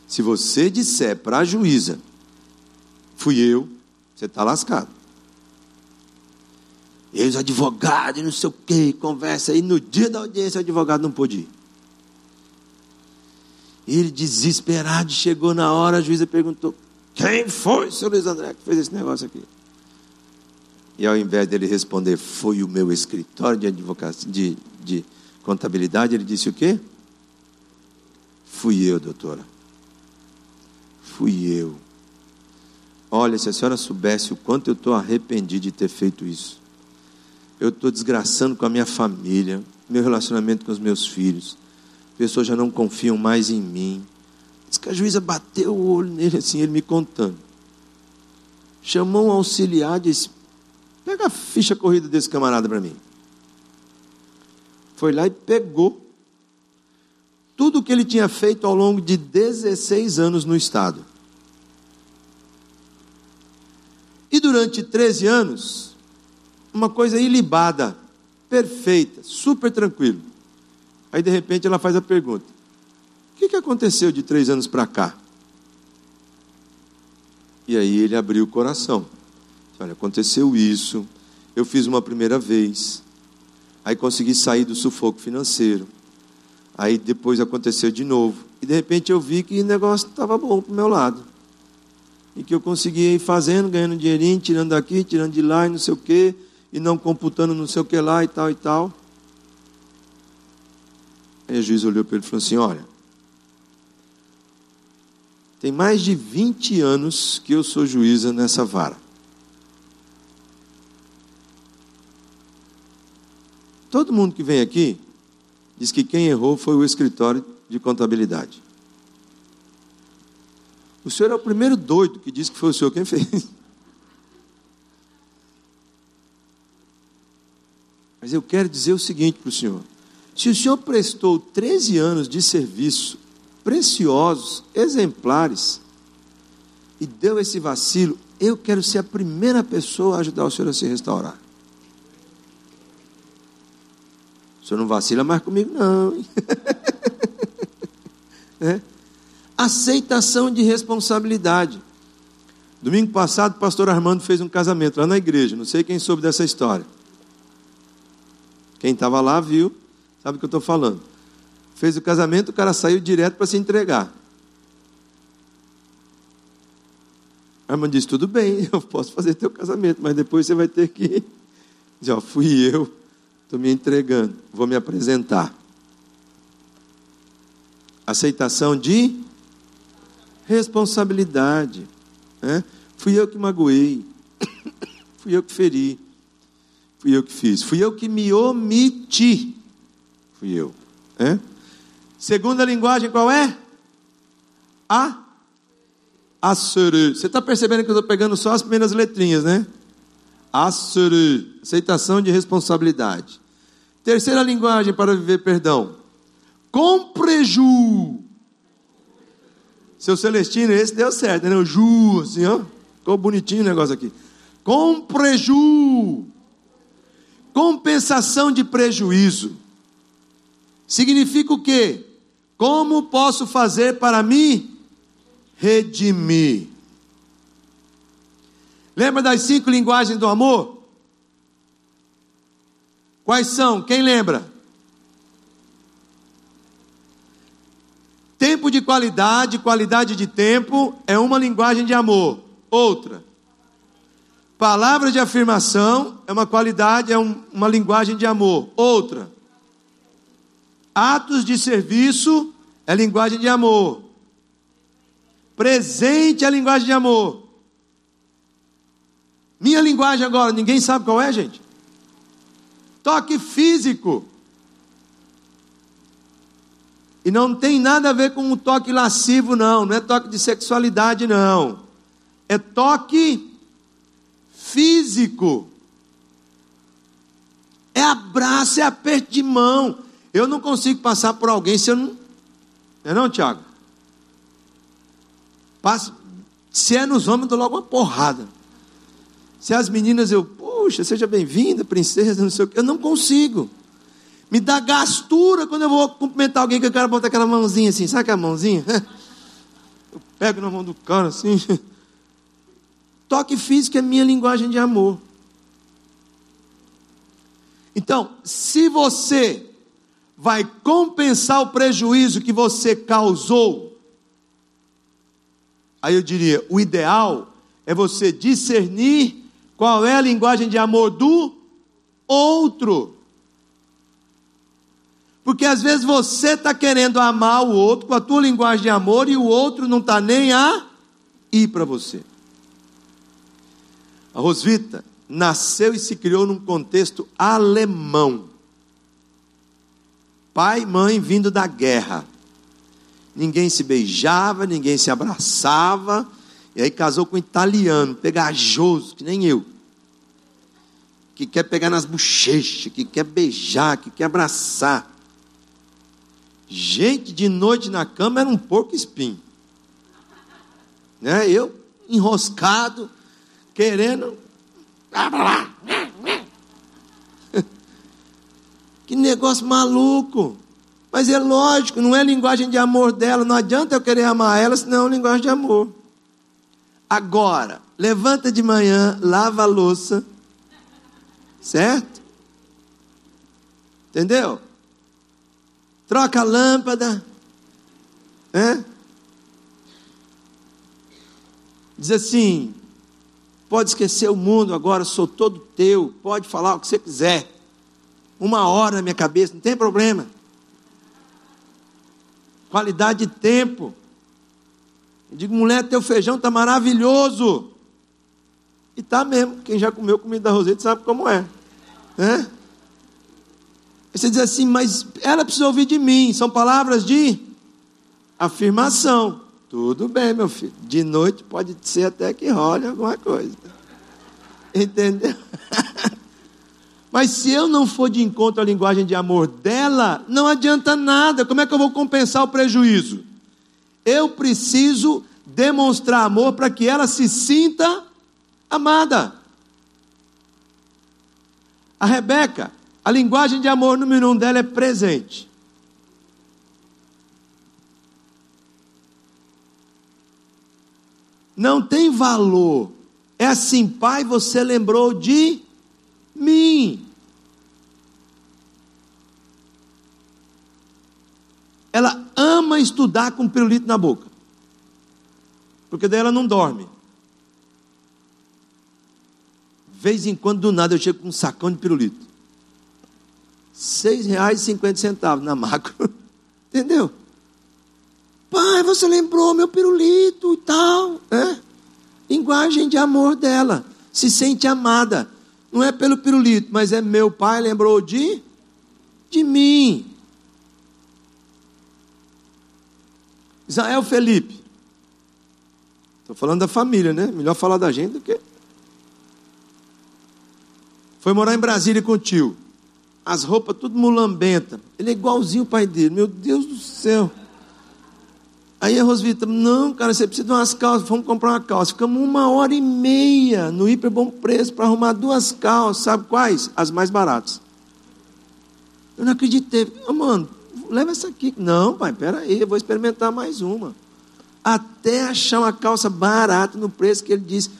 Se você disser para a juíza, fui eu, você está lascado. E os advogados, não sei o que, conversa aí. No dia da audiência, o advogado não pôde ir. Ele, desesperado, chegou na hora, a juíza perguntou: Quem foi, senhor Luiz André, que fez esse negócio aqui? E ao invés dele responder, foi o meu escritório de advocacia, de, de contabilidade, ele disse o quê? Fui eu, doutora. Fui eu. Olha, se a senhora soubesse o quanto eu estou arrependido de ter feito isso eu estou desgraçando com a minha família, meu relacionamento com os meus filhos. Pessoas já não confiam mais em mim. Diz que a juíza bateu o olho nele assim, ele me contando. Chamou um auxiliar e disse: Pega a ficha corrida desse camarada para mim. Foi lá e pegou tudo o que ele tinha feito ao longo de 16 anos no Estado. E durante 13 anos, uma coisa ilibada, perfeita, super tranquilo. Aí de repente ela faz a pergunta: O que, que aconteceu de três anos para cá? E aí ele abriu o coração. Olha, aconteceu isso. Eu fiz uma primeira vez. Aí consegui sair do sufoco financeiro. Aí depois aconteceu de novo. E de repente eu vi que o negócio estava bom para o meu lado. E que eu conseguia ir fazendo, ganhando dinheirinho, tirando daqui, tirando de lá e não sei o quê e não computando não sei o que lá e tal e tal. Aí o juiz olhou para ele e falou assim: Olha, tem mais de 20 anos que eu sou juíza nessa vara. Todo mundo que vem aqui diz que quem errou foi o escritório de contabilidade. O senhor é o primeiro doido que diz que foi o senhor quem fez. Mas eu quero dizer o seguinte para o senhor: se o senhor prestou 13 anos de serviço, preciosos, exemplares, e deu esse vacilo, eu quero ser a primeira pessoa a ajudar o senhor a se restaurar. O senhor não vacila mais comigo, não. é? Aceitação de responsabilidade. Domingo passado, o pastor Armando fez um casamento lá na igreja. Não sei quem soube dessa história. Quem estava lá viu, sabe o que eu estou falando. Fez o casamento, o cara saiu direto para se entregar. A irmã disse: Tudo bem, eu posso fazer teu casamento, mas depois você vai ter que dizer: Ó, fui eu, estou me entregando, vou me apresentar. Aceitação de responsabilidade. Né? Fui eu que magoei, fui eu que feri. Fui eu que fiz. Fui eu que me omiti. Fui eu. É? Segunda linguagem qual é? A? Assuru. Você está percebendo que eu estou pegando só as primeiras letrinhas, né? Assuru. Aceitação de responsabilidade. Terceira linguagem para viver perdão. Com preju. Seu Celestino, esse deu certo, né? O Ju, assim, ó. Ficou bonitinho o negócio aqui. Com preju. Compensação de prejuízo. Significa o quê? Como posso fazer para me redimir? Lembra das cinco linguagens do amor? Quais são? Quem lembra? Tempo de qualidade, qualidade de tempo é uma linguagem de amor. Outra. Palavra de afirmação é uma qualidade, é um, uma linguagem de amor. Outra. Atos de serviço é linguagem de amor. Presente é linguagem de amor. Minha linguagem agora, ninguém sabe qual é, gente? Toque físico. E não tem nada a ver com um toque lascivo, não. Não é toque de sexualidade, não. É toque físico. É abraço, é aperto de mão. Eu não consigo passar por alguém se eu não. Não é não, Tiago? Passo, se é nos homens, eu dou logo uma porrada. Se as meninas, eu, puxa, seja bem-vinda, princesa, não sei o que. Eu não consigo. Me dá gastura quando eu vou cumprimentar alguém que eu quero botar aquela mãozinha assim, sabe aquela mãozinha? Eu pego na mão do cara assim. Toque físico é minha linguagem de amor. Então, se você vai compensar o prejuízo que você causou, aí eu diria: o ideal é você discernir qual é a linguagem de amor do outro? Porque às vezes você está querendo amar o outro com a tua linguagem de amor e o outro não está nem a ir para você. A Rosvita nasceu e se criou num contexto alemão. Pai e mãe vindo da guerra. Ninguém se beijava, ninguém se abraçava. E aí casou com um italiano, pegajoso, que nem eu que quer pegar nas bochechas, que quer beijar, que quer abraçar. Gente de noite na cama era um porco espinho. Né? Eu enroscado, querendo. Que negócio maluco. Mas é lógico, não é linguagem de amor dela. Não adianta eu querer amar ela, senão é linguagem de amor. Agora, levanta de manhã, lava a louça, Certo? Entendeu? Troca a lâmpada. Né? Diz assim: pode esquecer o mundo agora, sou todo teu, pode falar o que você quiser. Uma hora na minha cabeça, não tem problema. Qualidade de tempo. Eu digo, mulher, teu feijão está maravilhoso. E tá mesmo. Quem já comeu comida da Roseta sabe como é. Né? Você diz assim, mas ela precisa ouvir de mim. São palavras de afirmação. Tudo bem, meu filho. De noite pode ser até que role alguma coisa. Entendeu? Mas se eu não for de encontro à linguagem de amor dela, não adianta nada. Como é que eu vou compensar o prejuízo? Eu preciso demonstrar amor para que ela se sinta amada. A Rebeca, a linguagem de amor número um dela é presente. Não tem valor. É assim, pai, você lembrou de mim. Ela ama estudar com pirulito na boca. Porque daí ela não dorme vez em quando, do nada, eu chego com um sacão de pirulito. Seis reais e cinquenta centavos na macro. Entendeu? Pai, você lembrou meu pirulito e tal. É? Linguagem de amor dela. Se sente amada. Não é pelo pirulito, mas é meu pai lembrou de, de mim. Israel Felipe. Estou falando da família, né? Melhor falar da gente do que foi morar em Brasília com o tio. As roupas tudo mulambenta. Ele é igualzinho o pai dele. Meu Deus do céu. Aí a Rosvita, não, cara, você precisa de umas calças. Vamos comprar uma calça. Ficamos uma hora e meia no hiper bom preço para arrumar duas calças. Sabe quais? As mais baratas. Eu não acreditei. Oh, mano, leva essa aqui. Não, pai, peraí, eu vou experimentar mais uma. Até achar uma calça barata no preço que ele disse.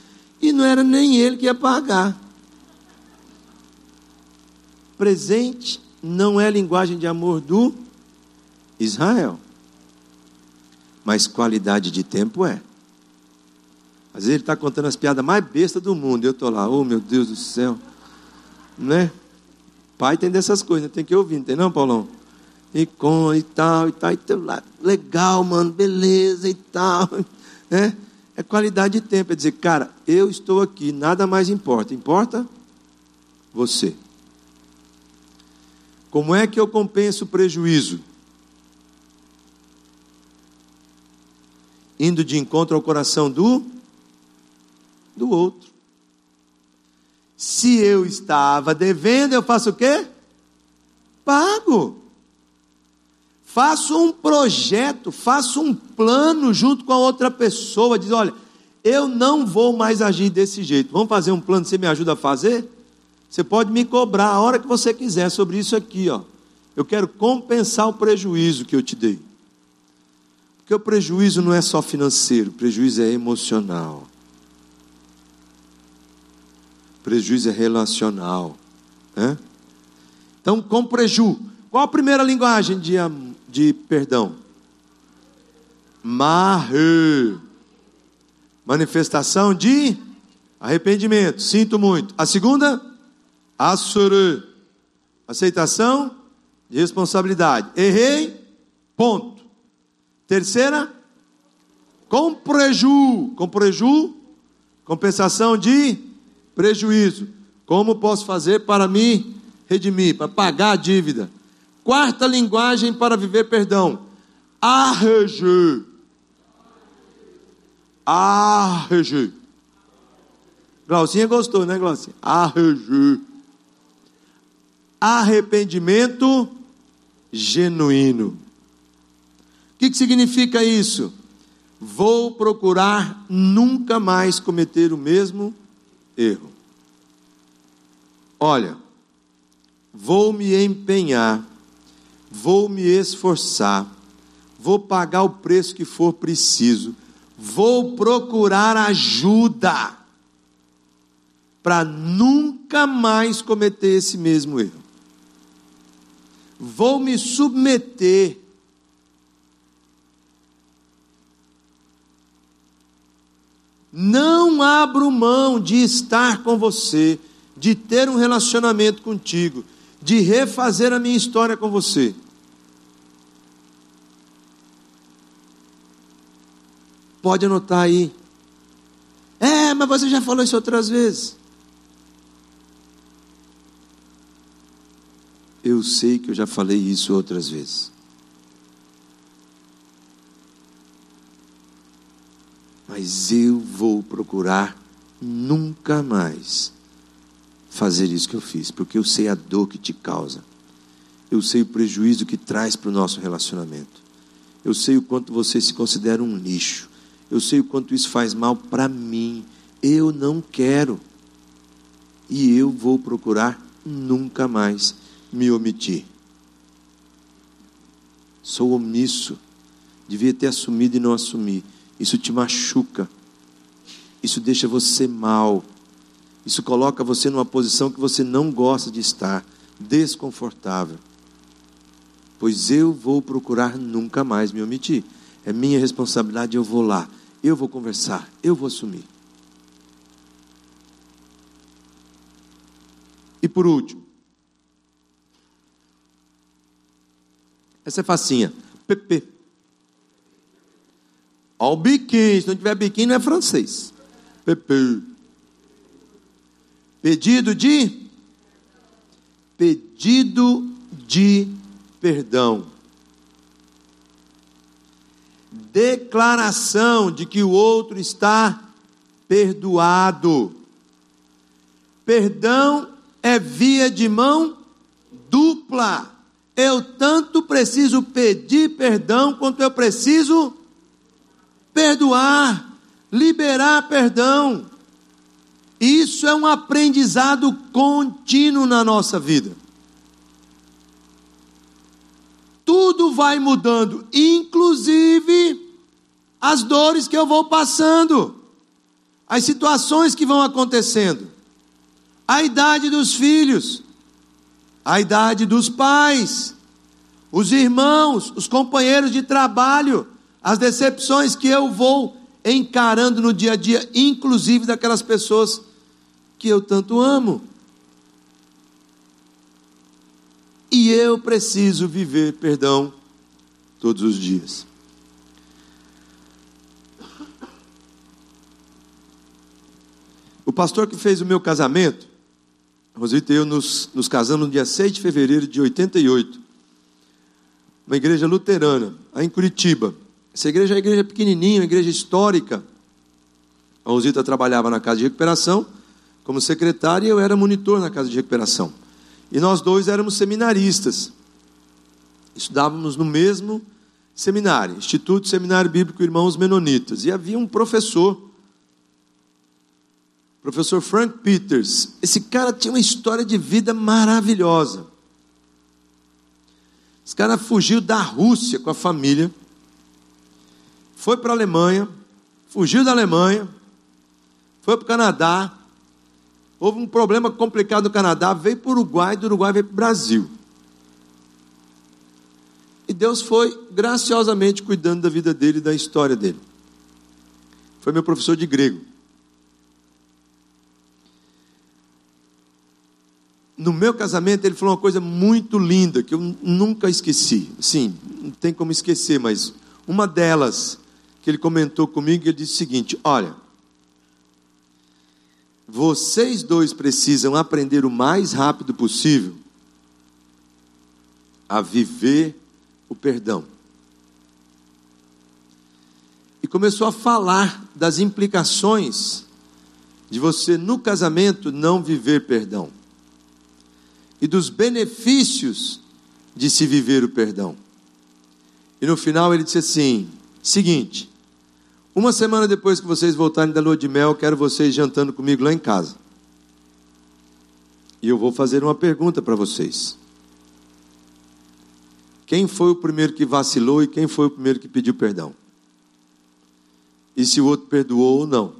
E não era nem ele que ia pagar. Presente não é linguagem de amor do Israel. Mas qualidade de tempo é. Às vezes ele está contando as piadas mais bestas do mundo. Eu estou lá, oh meu Deus do céu. Né? Pai tem dessas coisas, tem que ouvir, não tem não, Paulão? E com e tal, e tal, e tal. Legal, mano, beleza e tal. Né? É qualidade de tempo. É dizer, cara, eu estou aqui, nada mais importa. Importa você. Como é que eu compenso o prejuízo? Indo de encontro ao coração do do outro. Se eu estava devendo, eu faço o quê? Pago. Faço um projeto, faço um plano junto com a outra pessoa, diz: olha, eu não vou mais agir desse jeito. Vamos fazer um plano, você me ajuda a fazer? Você pode me cobrar a hora que você quiser sobre isso aqui, ó. Eu quero compensar o prejuízo que eu te dei. Porque o prejuízo não é só financeiro, o prejuízo é emocional prejuízo é relacional. Né? Então, com preju, qual a primeira linguagem de, de perdão? Marre. Manifestação de arrependimento. Sinto muito. A segunda? Assure. Aceitação de responsabilidade. Errei. Ponto. Terceira? Com preju. Com preju. Compensação de prejuízo. Como posso fazer para me redimir, para pagar a dívida? Quarta linguagem para viver perdão. Arreger. Arreger. Glaucinha gostou, né, Glaucinha? Arreger. Arrependimento genuíno. O que, que significa isso? Vou procurar nunca mais cometer o mesmo erro. Olha, vou me empenhar, vou me esforçar, vou pagar o preço que for preciso, vou procurar ajuda para nunca mais cometer esse mesmo erro. Vou me submeter Não abro mão de estar com você, de ter um relacionamento contigo, de refazer a minha história com você. Pode anotar aí. É, mas você já falou isso outras vezes. Eu sei que eu já falei isso outras vezes. mas eu vou procurar nunca mais fazer isso que eu fiz, porque eu sei a dor que te causa, eu sei o prejuízo que traz para o nosso relacionamento, eu sei o quanto você se considera um lixo, eu sei o quanto isso faz mal para mim, eu não quero, e eu vou procurar nunca mais me omitir. Sou omisso, devia ter assumido e não assumi isso te machuca, isso deixa você mal, isso coloca você numa posição que você não gosta de estar, desconfortável. Pois eu vou procurar nunca mais me omitir. É minha responsabilidade, eu vou lá, eu vou conversar, eu vou assumir. E por último, essa é facinha, PP. Olha o biquinho, se não tiver biquinho não é francês. Pepe. Pedido de pedido de perdão. Declaração de que o outro está perdoado. Perdão é via de mão dupla. Eu tanto preciso pedir perdão quanto eu preciso perdoar, liberar perdão. Isso é um aprendizado contínuo na nossa vida. tudo vai mudando, inclusive as dores que eu vou passando, as situações que vão acontecendo, a idade dos filhos, a idade dos pais, os irmãos, os companheiros de trabalho, as decepções que eu vou encarando no dia a dia, inclusive daquelas pessoas que eu tanto amo. E eu preciso viver perdão todos os dias. O pastor que fez o meu casamento, Rosita e eu nos, nos casamos no dia 6 de fevereiro de 88, uma igreja luterana, aí em Curitiba. Essa igreja é uma igreja pequenininha, uma igreja histórica. A Rosita trabalhava na casa de recuperação como secretária e eu era monitor na casa de recuperação. E nós dois éramos seminaristas. Estudávamos no mesmo seminário, Instituto Seminário Bíblico Irmãos Menonitas. E havia um professor, professor Frank Peters. Esse cara tinha uma história de vida maravilhosa. Esse cara fugiu da Rússia com a família foi para a Alemanha, fugiu da Alemanha, foi para o Canadá. Houve um problema complicado no Canadá, veio para o Uruguai, do Uruguai veio para o Brasil. E Deus foi graciosamente cuidando da vida dele e da história dele. Foi meu professor de grego. No meu casamento, ele falou uma coisa muito linda que eu nunca esqueci. Sim, não tem como esquecer, mas uma delas que ele comentou comigo, ele disse o seguinte: Olha, vocês dois precisam aprender o mais rápido possível a viver o perdão. E começou a falar das implicações de você no casamento não viver perdão e dos benefícios de se viver o perdão. E no final ele disse assim: seguinte, uma semana depois que vocês voltarem da lua de mel, quero vocês jantando comigo lá em casa. E eu vou fazer uma pergunta para vocês. Quem foi o primeiro que vacilou e quem foi o primeiro que pediu perdão? E se o outro perdoou ou não?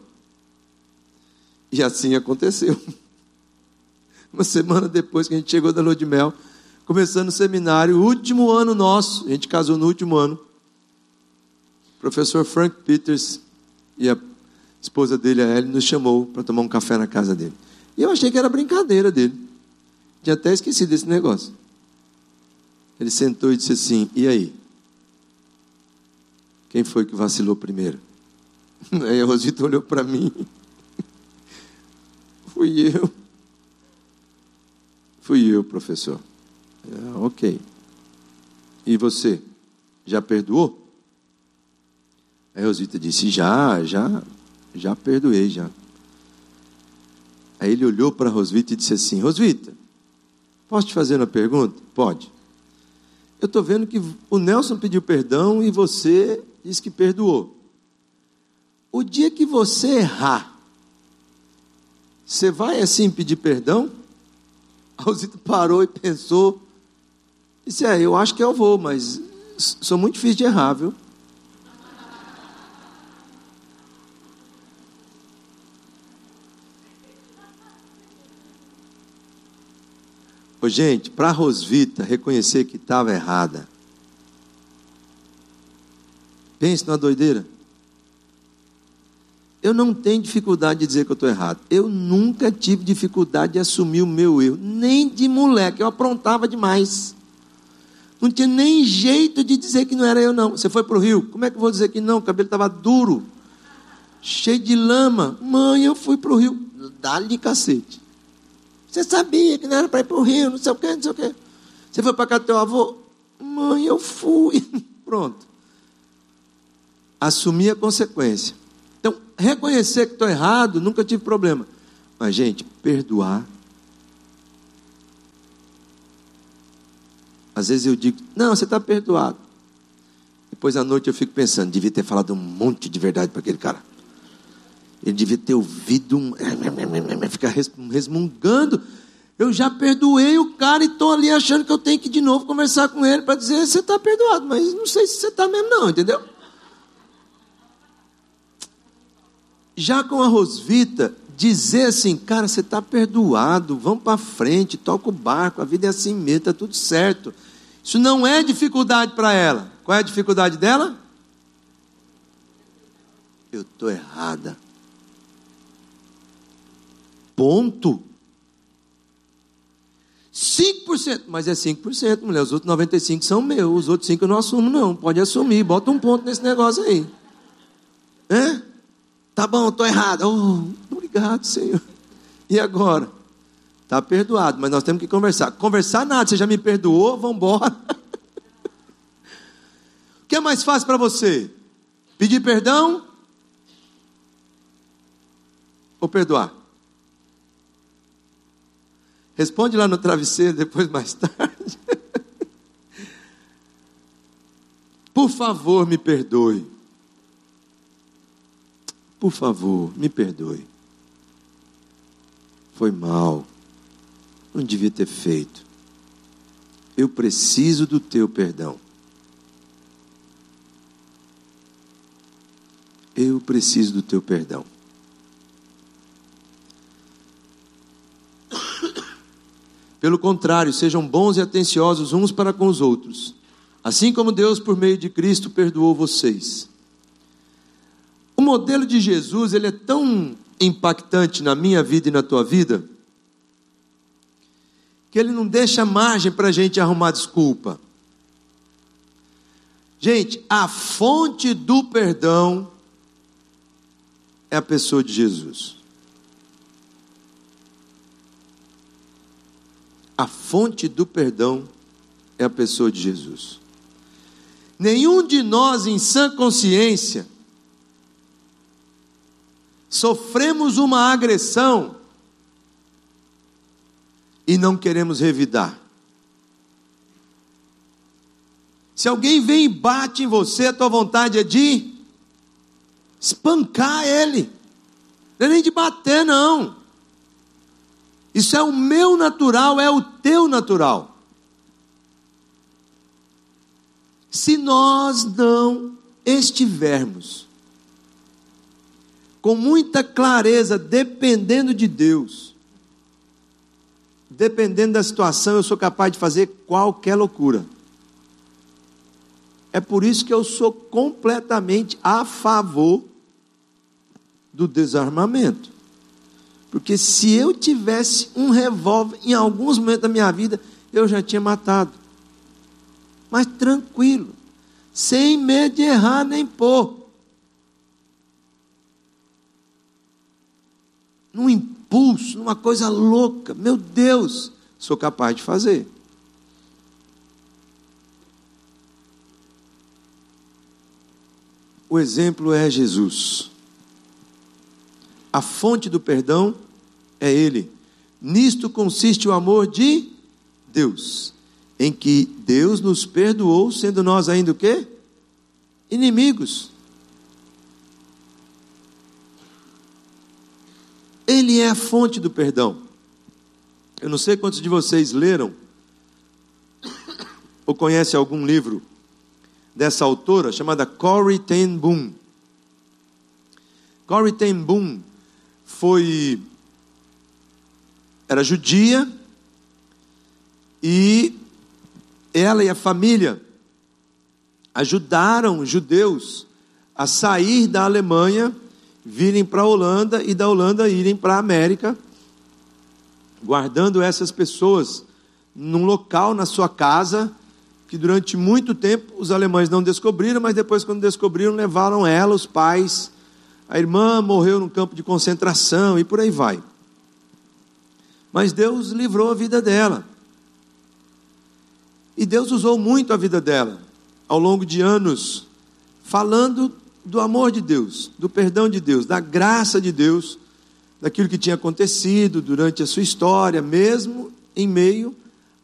E assim aconteceu. Uma semana depois que a gente chegou da lua de mel, começando o seminário, último ano nosso, a gente casou no último ano professor Frank Peters e a esposa dele, a Ellie, nos chamou para tomar um café na casa dele. E eu achei que era brincadeira dele. Tinha até esquecido desse negócio. Ele sentou e disse assim: E aí? Quem foi que vacilou primeiro? Aí a Rosita olhou para mim. Fui eu. Fui eu, professor. Ah, ok. E você? Já perdoou? Aí Rosita disse: Já, já, já perdoei, já. Aí ele olhou para Rosvita e disse assim: Rosvita, posso te fazer uma pergunta? Pode. Eu estou vendo que o Nelson pediu perdão e você disse que perdoou. O dia que você errar, você vai assim pedir perdão? Rosita parou e pensou. Disse: É, eu acho que eu vou, mas sou muito difícil de errar, viu? Ô, gente, para a Rosvita reconhecer que estava errada, pense numa doideira. Eu não tenho dificuldade de dizer que eu estou errado. Eu nunca tive dificuldade de assumir o meu erro. Nem de moleque. Eu aprontava demais. Não tinha nem jeito de dizer que não era eu, não. Você foi para o Rio? Como é que eu vou dizer que não? O cabelo estava duro, cheio de lama. Mãe, eu fui para o Rio. Dá-lhe cacete. Você sabia que não era para ir para o Rio, não sei o quê, não sei o quê. Você foi para casa do teu avô? Mãe, eu fui. Pronto. Assumir a consequência. Reconhecer que estou errado, nunca tive problema. Mas, gente, perdoar. Às vezes eu digo, não, você está perdoado. Depois à noite eu fico pensando, devia ter falado um monte de verdade para aquele cara. Ele devia ter ouvido um. Ficar resmungando. Eu já perdoei o cara e estou ali achando que eu tenho que de novo conversar com ele para dizer: você está perdoado, mas não sei se você está mesmo, não, entendeu? Já com a Rosvita, dizer assim, cara, você está perdoado, vamos para frente, toca o barco, a vida é assim mesmo, está tudo certo. Isso não é dificuldade para ela. Qual é a dificuldade dela? Eu estou errada. Ponto. 5%, mas é 5%, mulher. Os outros 95% são meus, os outros 5% eu não assumo, não. Pode assumir, bota um ponto nesse negócio aí. É? Tá bom, estou errado. Oh, obrigado, Senhor. E agora? Está perdoado, mas nós temos que conversar. Conversar nada, você já me perdoou, vamos embora. o que é mais fácil para você? Pedir perdão ou perdoar? Responde lá no travesseiro depois mais tarde. Por favor, me perdoe. Por favor, me perdoe. Foi mal. Não devia ter feito. Eu preciso do teu perdão. Eu preciso do teu perdão. Pelo contrário, sejam bons e atenciosos uns para com os outros, assim como Deus, por meio de Cristo, perdoou vocês. O modelo de Jesus, ele é tão impactante na minha vida e na tua vida, que ele não deixa margem para a gente arrumar desculpa. Gente, a fonte do perdão é a pessoa de Jesus. A fonte do perdão é a pessoa de Jesus. Nenhum de nós, em sã consciência, sofremos uma agressão e não queremos revidar. Se alguém vem e bate em você, a tua vontade é de espancar ele. Não é nem de bater, não. Isso é o meu natural, é o teu natural. Se nós não estivermos com muita clareza, dependendo de Deus, dependendo da situação, eu sou capaz de fazer qualquer loucura. É por isso que eu sou completamente a favor do desarmamento. Porque se eu tivesse um revólver em alguns momentos da minha vida, eu já tinha matado. Mas tranquilo, sem medo de errar nem pôr. Num impulso, numa coisa louca, meu Deus, sou capaz de fazer. O exemplo é Jesus. A fonte do perdão é Ele. Nisto consiste o amor de Deus, em que Deus nos perdoou, sendo nós ainda o quê? Inimigos. Ele é a fonte do perdão. Eu não sei quantos de vocês leram ou conhecem algum livro dessa autora chamada Corrie ten Boom. Corrie ten Boom foi era judia e ela e a família ajudaram judeus a sair da Alemanha, virem para a Holanda e da Holanda irem para a América, guardando essas pessoas num local na sua casa que durante muito tempo os alemães não descobriram, mas depois quando descobriram levaram ela, os pais, a irmã morreu num campo de concentração e por aí vai. Mas Deus livrou a vida dela. E Deus usou muito a vida dela, ao longo de anos, falando do amor de Deus, do perdão de Deus, da graça de Deus, daquilo que tinha acontecido durante a sua história, mesmo em meio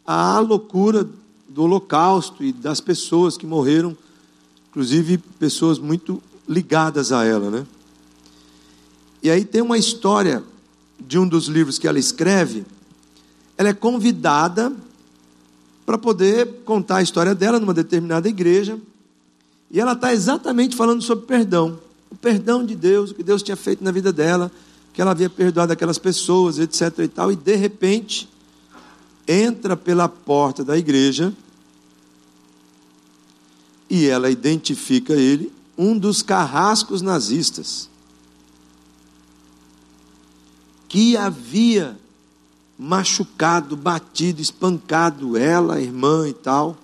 à loucura do Holocausto e das pessoas que morreram, inclusive pessoas muito ligadas a ela, né? E aí tem uma história de um dos livros que ela escreve, ela é convidada para poder contar a história dela numa determinada igreja. E ela está exatamente falando sobre perdão. O perdão de Deus, o que Deus tinha feito na vida dela, que ela havia perdoado aquelas pessoas, etc. e tal. E de repente, entra pela porta da igreja e ela identifica ele, um dos carrascos nazistas, que havia machucado, batido, espancado ela, irmã e tal.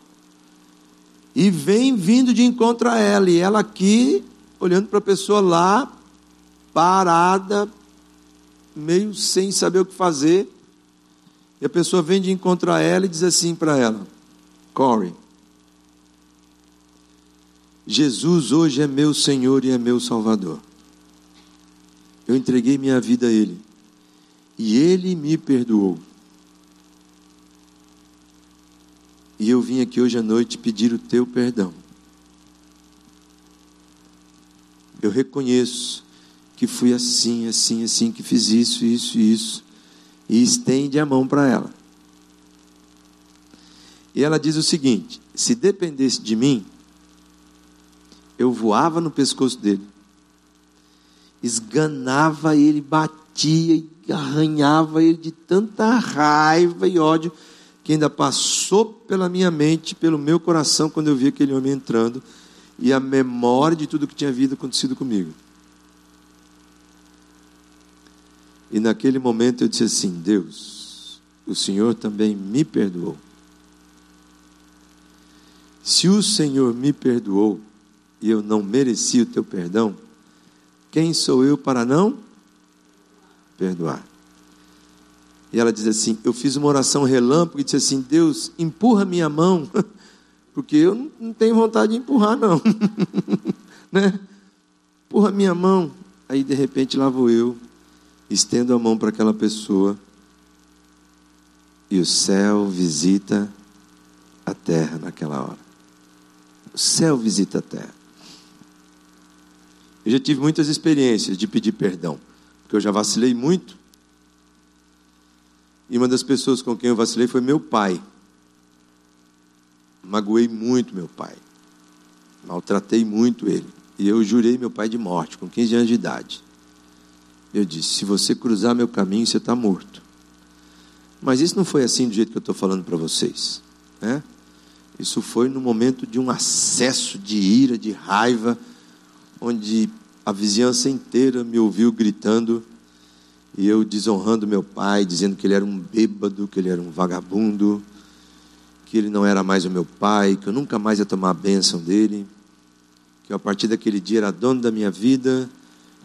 E vem vindo de encontro a ela, e ela aqui, olhando para a pessoa lá, parada, meio sem saber o que fazer. E a pessoa vem de encontro a ela e diz assim para ela: Corey, Jesus hoje é meu Senhor e é meu Salvador. Eu entreguei minha vida a Ele. E Ele me perdoou. E eu vim aqui hoje à noite pedir o teu perdão. Eu reconheço que fui assim, assim, assim, que fiz isso, isso, isso. E estende a mão para ela. E ela diz o seguinte: se dependesse de mim, eu voava no pescoço dele, esganava ele, batia e arranhava ele de tanta raiva e ódio que ainda passou pela minha mente, pelo meu coração, quando eu vi aquele homem entrando e a memória de tudo que tinha havido acontecido comigo. E naquele momento eu disse assim: Deus, o Senhor também me perdoou. Se o Senhor me perdoou, e eu não mereci o teu perdão, quem sou eu para não perdoar? E ela diz assim: Eu fiz uma oração relâmpago e disse assim: Deus, empurra minha mão, porque eu não tenho vontade de empurrar, não. né? Empurra minha mão. Aí de repente lá vou eu, estendo a mão para aquela pessoa, e o céu visita a terra naquela hora. O céu visita a terra. Eu já tive muitas experiências de pedir perdão, porque eu já vacilei muito. E uma das pessoas com quem eu vacilei foi meu pai. Magoei muito meu pai. Maltratei muito ele. E eu jurei meu pai de morte, com 15 anos de idade. Eu disse: se você cruzar meu caminho, você está morto. Mas isso não foi assim do jeito que eu estou falando para vocês. Né? Isso foi no momento de um acesso de ira, de raiva onde a vizinhança inteira me ouviu gritando e eu desonrando meu pai, dizendo que ele era um bêbado, que ele era um vagabundo, que ele não era mais o meu pai, que eu nunca mais ia tomar a bênção dele, que eu, a partir daquele dia era dono da minha vida,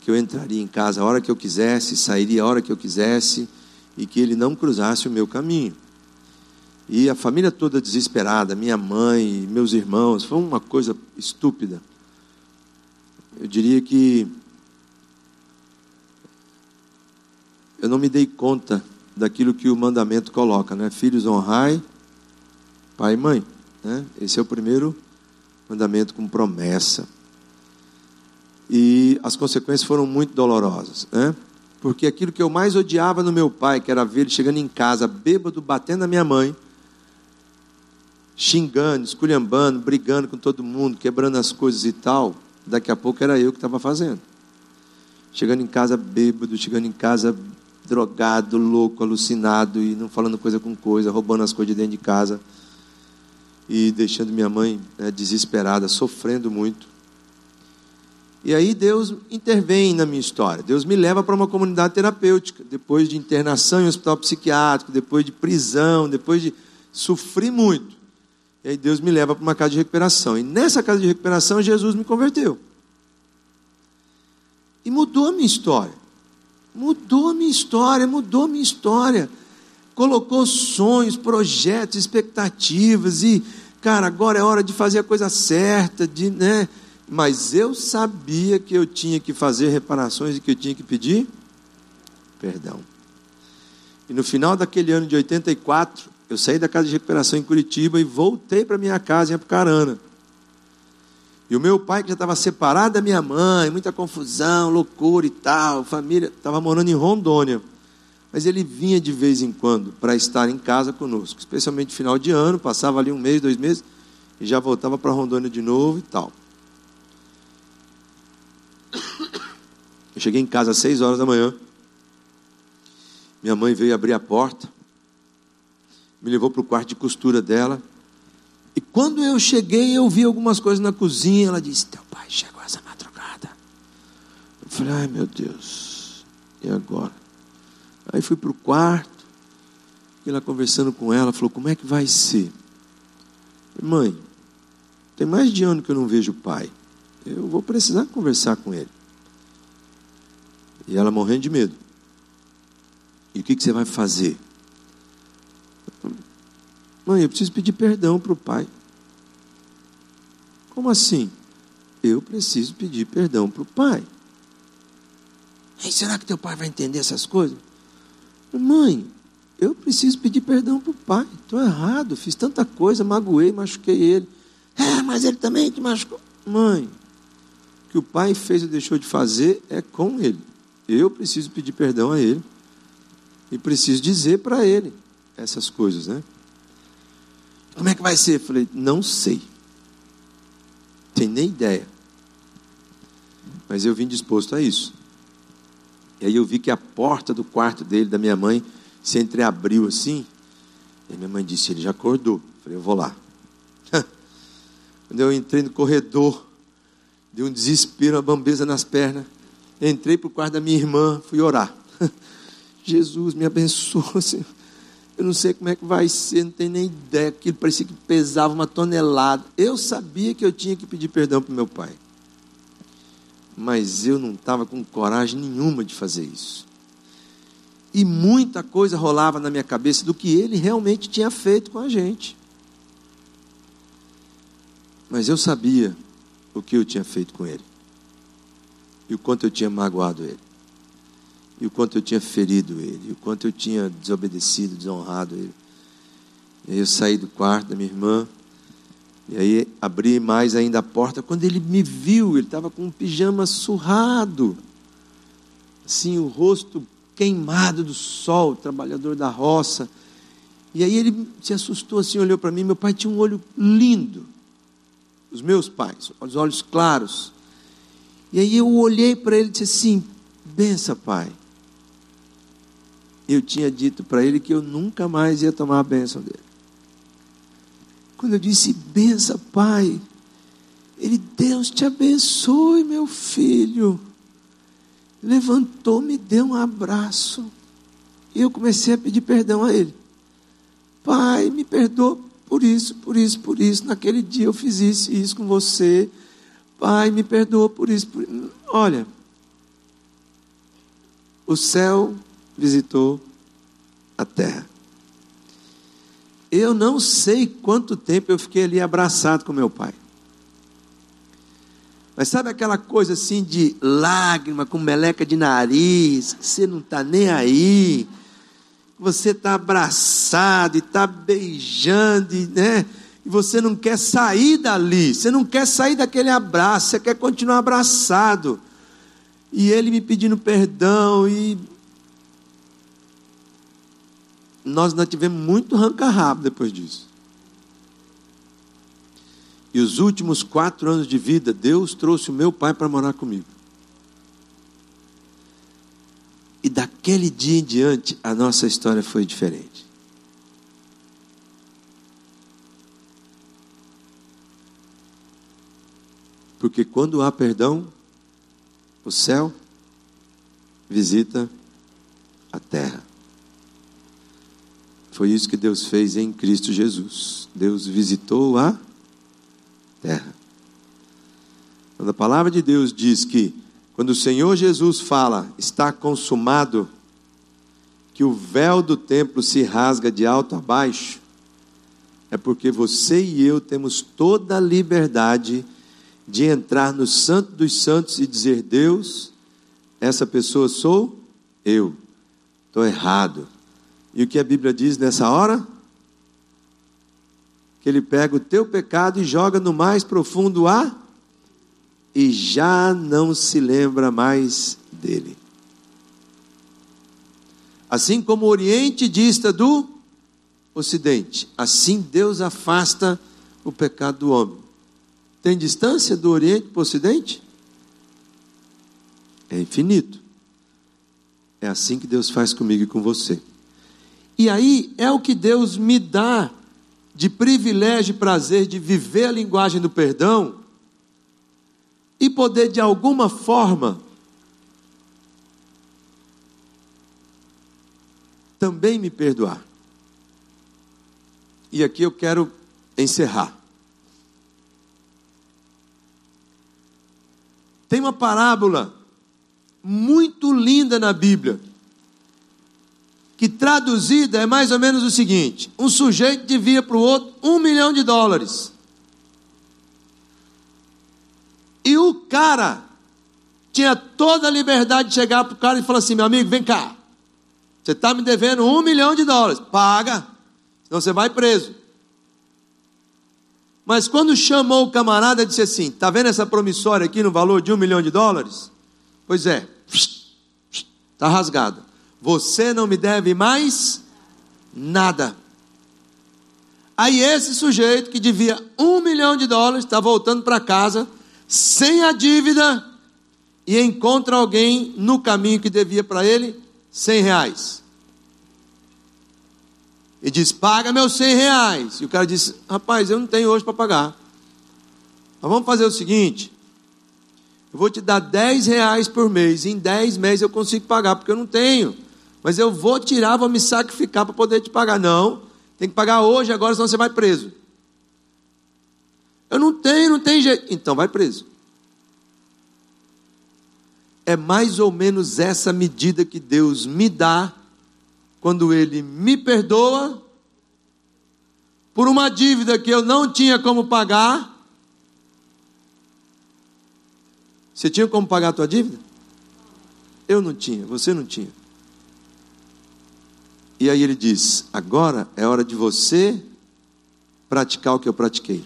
que eu entraria em casa a hora que eu quisesse, sairia a hora que eu quisesse e que ele não cruzasse o meu caminho. E a família toda desesperada, minha mãe, meus irmãos, foi uma coisa estúpida eu diria que eu não me dei conta daquilo que o mandamento coloca, né? Filhos honrai pai e mãe, né? Esse é o primeiro mandamento com promessa. E as consequências foram muito dolorosas, né? Porque aquilo que eu mais odiava no meu pai, que era ver ele chegando em casa bêbado, batendo na minha mãe, xingando, esculhambando, brigando com todo mundo, quebrando as coisas e tal, Daqui a pouco era eu que estava fazendo. Chegando em casa bêbado, chegando em casa drogado, louco, alucinado e não falando coisa com coisa, roubando as coisas de dentro de casa e deixando minha mãe né, desesperada, sofrendo muito. E aí Deus intervém na minha história. Deus me leva para uma comunidade terapêutica, depois de internação em hospital psiquiátrico, depois de prisão, depois de sofrer muito. E aí Deus me leva para uma casa de recuperação. E nessa casa de recuperação, Jesus me converteu. E mudou a minha história. Mudou minha história, mudou minha história. Colocou sonhos, projetos, expectativas e, cara, agora é hora de fazer a coisa certa, de, né? Mas eu sabia que eu tinha que fazer reparações e que eu tinha que pedir perdão. E no final daquele ano de 84, eu saí da casa de recuperação em Curitiba e voltei para minha casa em Apucarana. E o meu pai, que já estava separado da minha mãe, muita confusão, loucura e tal, família, estava morando em Rondônia. Mas ele vinha de vez em quando para estar em casa conosco, especialmente final de ano, passava ali um mês, dois meses, e já voltava para Rondônia de novo e tal. Eu cheguei em casa às seis horas da manhã. Minha mãe veio abrir a porta, me levou para o quarto de costura dela. E quando eu cheguei, eu vi algumas coisas na cozinha. Ela disse: Teu pai chegou essa madrugada. Eu falei: Ai meu Deus, e agora? Aí fui para o quarto, fiquei lá conversando com ela. Falou: Como é que vai ser? Mãe, tem mais de ano que eu não vejo o pai. Eu vou precisar conversar com ele. E ela morrendo de medo. E o que, que você vai fazer? Mãe, eu preciso pedir perdão para o pai. Como assim? Eu preciso pedir perdão para o pai. E será que teu pai vai entender essas coisas? Mãe, eu preciso pedir perdão para o pai. Estou errado, fiz tanta coisa, magoei, machuquei ele. É, mas ele também te machucou. Mãe, o que o pai fez ou deixou de fazer é com ele. Eu preciso pedir perdão a ele. E preciso dizer para ele essas coisas, né? Como é que vai ser? Falei, não sei. Tem nem ideia. Mas eu vim disposto a isso. E aí eu vi que a porta do quarto dele, da minha mãe, se entreabriu assim. E minha mãe disse, ele já acordou. Falei, eu vou lá. Quando eu entrei no corredor, deu um desespero, uma bambeza nas pernas. Entrei para o quarto da minha irmã, fui orar. Jesus, me abençoa, Senhor. Eu não sei como é que vai ser, não tenho nem ideia. Aquilo parecia que pesava uma tonelada. Eu sabia que eu tinha que pedir perdão para meu pai. Mas eu não estava com coragem nenhuma de fazer isso. E muita coisa rolava na minha cabeça do que ele realmente tinha feito com a gente. Mas eu sabia o que eu tinha feito com ele. E o quanto eu tinha magoado ele e o quanto eu tinha ferido ele, e o quanto eu tinha desobedecido, desonrado ele. E aí eu saí do quarto da minha irmã, e aí abri mais ainda a porta. Quando ele me viu, ele estava com um pijama surrado, assim, o rosto queimado do sol, trabalhador da roça. E aí ele se assustou assim, olhou para mim. Meu pai tinha um olho lindo, os meus pais, os olhos claros. E aí eu olhei para ele e disse assim: Bença, pai eu tinha dito para ele que eu nunca mais ia tomar a bênção dele. Quando eu disse, benção, pai, ele, Deus te abençoe, meu filho. Levantou, me deu um abraço. E eu comecei a pedir perdão a ele. Pai, me perdoa por isso, por isso, por isso. Naquele dia eu fiz isso isso com você. Pai, me perdoa por isso. Por... Olha, o céu visitou a terra. Eu não sei quanto tempo eu fiquei ali abraçado com meu pai. Mas sabe aquela coisa assim de lágrima, com meleca de nariz, você não está nem aí, você está abraçado e está beijando, né? E você não quer sair dali, você não quer sair daquele abraço, você quer continuar abraçado. E ele me pedindo perdão, e nós ainda tivemos muito ranca-rabo depois disso. E os últimos quatro anos de vida, Deus trouxe o meu pai para morar comigo. E daquele dia em diante, a nossa história foi diferente. Porque quando há perdão, o céu visita a terra. Foi isso que Deus fez em Cristo Jesus. Deus visitou a terra. Quando a palavra de Deus diz que, quando o Senhor Jesus fala, está consumado, que o véu do templo se rasga de alto a baixo, é porque você e eu temos toda a liberdade de entrar no Santo dos Santos e dizer: Deus, essa pessoa sou eu, estou errado e o que a Bíblia diz nessa hora? Que ele pega o teu pecado e joga no mais profundo a e já não se lembra mais dele. Assim como o Oriente dista do Ocidente, assim Deus afasta o pecado do homem. Tem distância do Oriente para o Ocidente? É infinito. É assim que Deus faz comigo e com você. E aí é o que Deus me dá de privilégio e prazer de viver a linguagem do perdão e poder de alguma forma também me perdoar. E aqui eu quero encerrar. Tem uma parábola muito linda na Bíblia, que traduzida é mais ou menos o seguinte: um sujeito devia para o outro um milhão de dólares. E o cara tinha toda a liberdade de chegar para o cara e falar assim: meu amigo, vem cá, você está me devendo um milhão de dólares, paga, senão você vai preso. Mas quando chamou o camarada, disse assim: está vendo essa promissória aqui no valor de um milhão de dólares? Pois é, está rasgado. Você não me deve mais nada. Aí esse sujeito que devia um milhão de dólares está voltando para casa sem a dívida e encontra alguém no caminho que devia para ele cem reais. E diz: Paga meus cem reais. E o cara disse: Rapaz, eu não tenho hoje para pagar. Mas vamos fazer o seguinte: eu vou te dar 10 reais por mês. Em 10 meses eu consigo pagar, porque eu não tenho. Mas eu vou tirar, vou me sacrificar para poder te pagar. Não, tem que pagar hoje, agora, senão você vai preso. Eu não tenho, não tem jeito. Então vai preso. É mais ou menos essa medida que Deus me dá quando Ele me perdoa por uma dívida que eu não tinha como pagar Você tinha como pagar a tua dívida? Eu não tinha, você não tinha. E aí ele diz: agora é hora de você praticar o que eu pratiquei.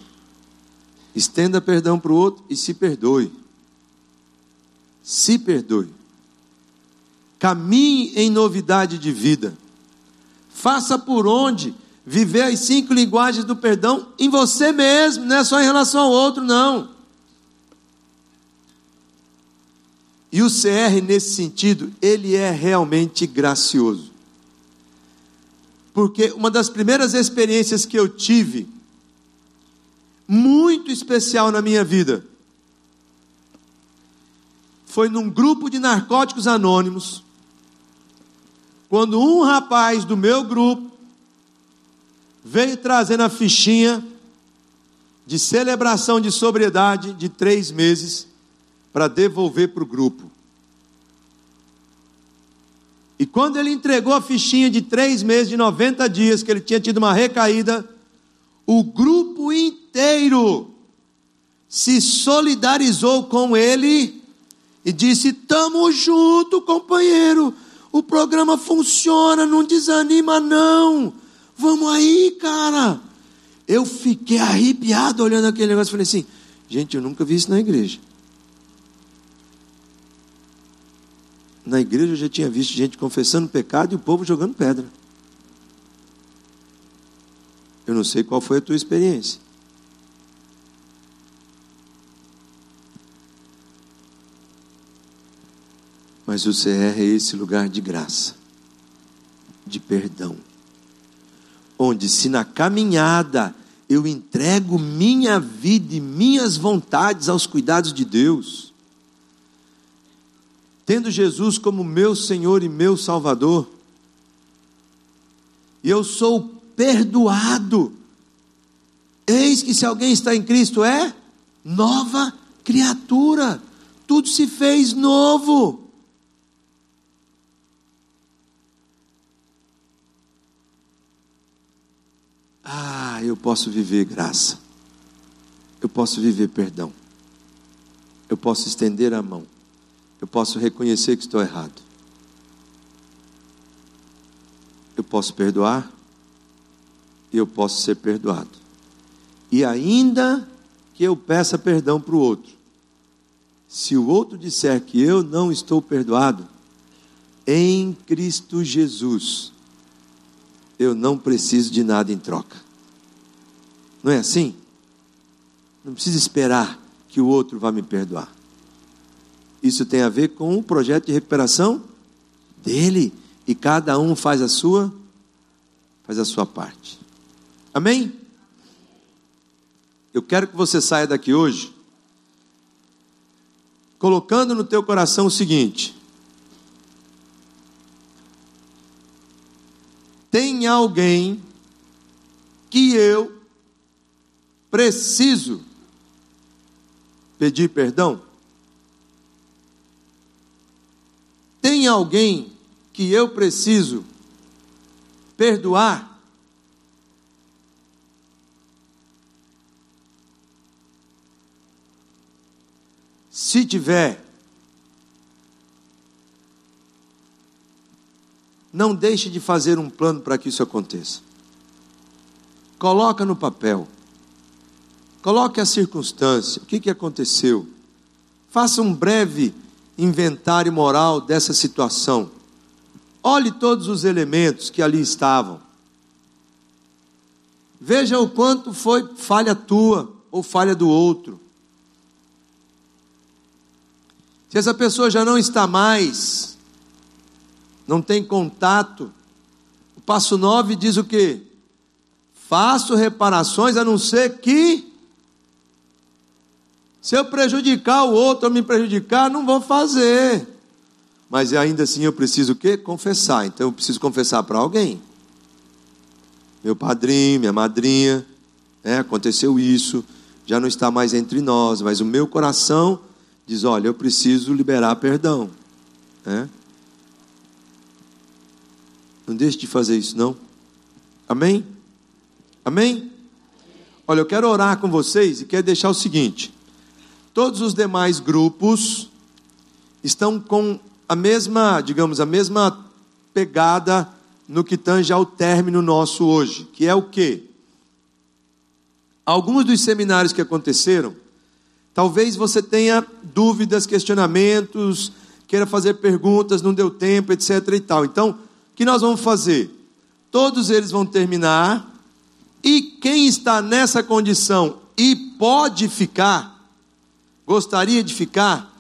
Estenda perdão para o outro e se perdoe. Se perdoe. Caminhe em novidade de vida. Faça por onde viver as cinco linguagens do perdão em você mesmo, não é só em relação ao outro, não. E o CR, nesse sentido, ele é realmente gracioso. Porque uma das primeiras experiências que eu tive, muito especial na minha vida, foi num grupo de narcóticos anônimos, quando um rapaz do meu grupo veio trazendo a fichinha de celebração de sobriedade de três meses para devolver para o grupo. E quando ele entregou a fichinha de três meses, de 90 dias, que ele tinha tido uma recaída, o grupo inteiro se solidarizou com ele e disse: Tamo junto, companheiro. O programa funciona, não desanima, não. Vamos aí, cara. Eu fiquei arrepiado olhando aquele negócio falei assim: Gente, eu nunca vi isso na igreja. Na igreja eu já tinha visto gente confessando pecado e o povo jogando pedra. Eu não sei qual foi a tua experiência. Mas o CR é esse lugar de graça, de perdão, onde se na caminhada eu entrego minha vida e minhas vontades aos cuidados de Deus, tendo Jesus como meu Senhor e meu Salvador, e eu sou perdoado. Eis que se alguém está em Cristo é nova criatura, tudo se fez novo. Ah, eu posso viver graça, eu posso viver perdão, eu posso estender a mão eu posso reconhecer que estou errado. Eu posso perdoar e eu posso ser perdoado. E ainda que eu peça perdão para o outro, se o outro disser que eu não estou perdoado, em Cristo Jesus, eu não preciso de nada em troca. Não é assim? Não precisa esperar que o outro vá me perdoar. Isso tem a ver com o projeto de recuperação dele e cada um faz a sua faz a sua parte. Amém? Eu quero que você saia daqui hoje colocando no teu coração o seguinte: tem alguém que eu preciso pedir perdão? Tem alguém que eu preciso perdoar? Se tiver, não deixe de fazer um plano para que isso aconteça. Coloca no papel. Coloque a circunstância, o que, que aconteceu. Faça um breve inventário moral dessa situação. Olhe todos os elementos que ali estavam. Veja o quanto foi falha tua ou falha do outro. Se essa pessoa já não está mais, não tem contato, o passo 9 diz o quê? Faço reparações a não ser que se eu prejudicar o outro ou me prejudicar, não vou fazer. Mas ainda assim eu preciso o quê? Confessar. Então eu preciso confessar para alguém. Meu padrinho, minha madrinha, né, aconteceu isso, já não está mais entre nós, mas o meu coração diz: olha, eu preciso liberar perdão. Né? Não deixe de fazer isso, não. Amém? Amém? Olha, eu quero orar com vocês e quero deixar o seguinte: Todos os demais grupos estão com a mesma, digamos, a mesma pegada no que tange ao término nosso hoje, que é o quê? Alguns dos seminários que aconteceram, talvez você tenha dúvidas, questionamentos, queira fazer perguntas, não deu tempo, etc e tal. Então, o que nós vamos fazer? Todos eles vão terminar e quem está nessa condição e pode ficar, gostaria de ficar,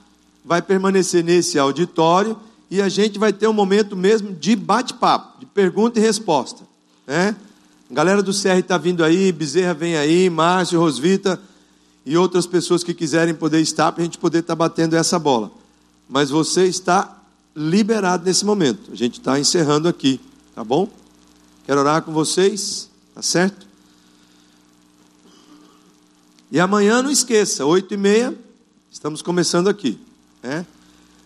vai permanecer nesse auditório e a gente vai ter um momento mesmo de bate-papo, de pergunta e resposta. Né? A galera do CR está vindo aí, Bezerra vem aí, Márcio, Rosvita e outras pessoas que quiserem poder estar para a gente poder estar tá batendo essa bola. Mas você está liberado nesse momento. A gente está encerrando aqui, tá bom? Quero orar com vocês, tá certo? E amanhã não esqueça, oito e meia, Estamos começando aqui. É?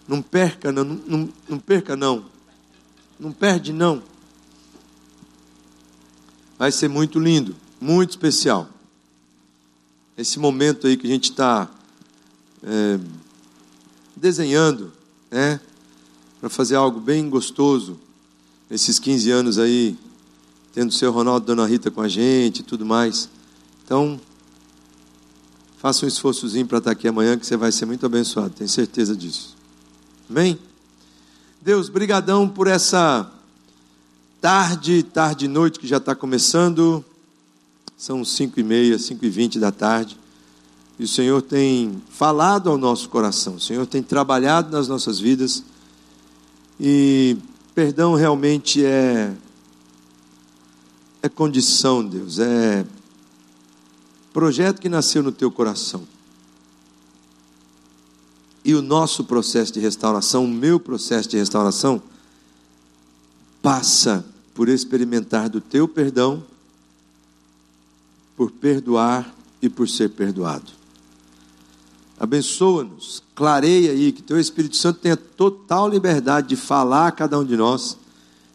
Não perca, não, não, não perca, não. Não perde, não. Vai ser muito lindo, muito especial. Esse momento aí que a gente está é, desenhando, né? Para fazer algo bem gostoso. Esses 15 anos aí, tendo o seu Ronaldo e Dona Rita com a gente e tudo mais. Então, Faça um esforçozinho para estar aqui amanhã, que você vai ser muito abençoado, tenho certeza disso. Amém? Deus, brigadão por essa tarde, tarde e noite que já está começando. São cinco e meia, cinco e vinte da tarde. E o Senhor tem falado ao nosso coração. O Senhor tem trabalhado nas nossas vidas. E perdão realmente é é condição, Deus, é projeto que nasceu no teu coração. E o nosso processo de restauração, o meu processo de restauração, passa por experimentar do teu perdão, por perdoar e por ser perdoado. Abençoa-nos, clareia aí, que teu Espírito Santo tenha total liberdade de falar a cada um de nós,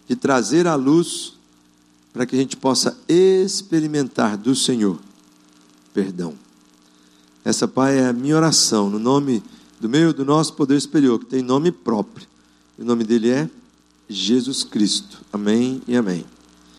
de trazer à luz, para que a gente possa experimentar do Senhor perdão. Essa, Pai, é a minha oração, no nome do meu do nosso poder superior, que tem nome próprio. O nome dele é Jesus Cristo. Amém e amém.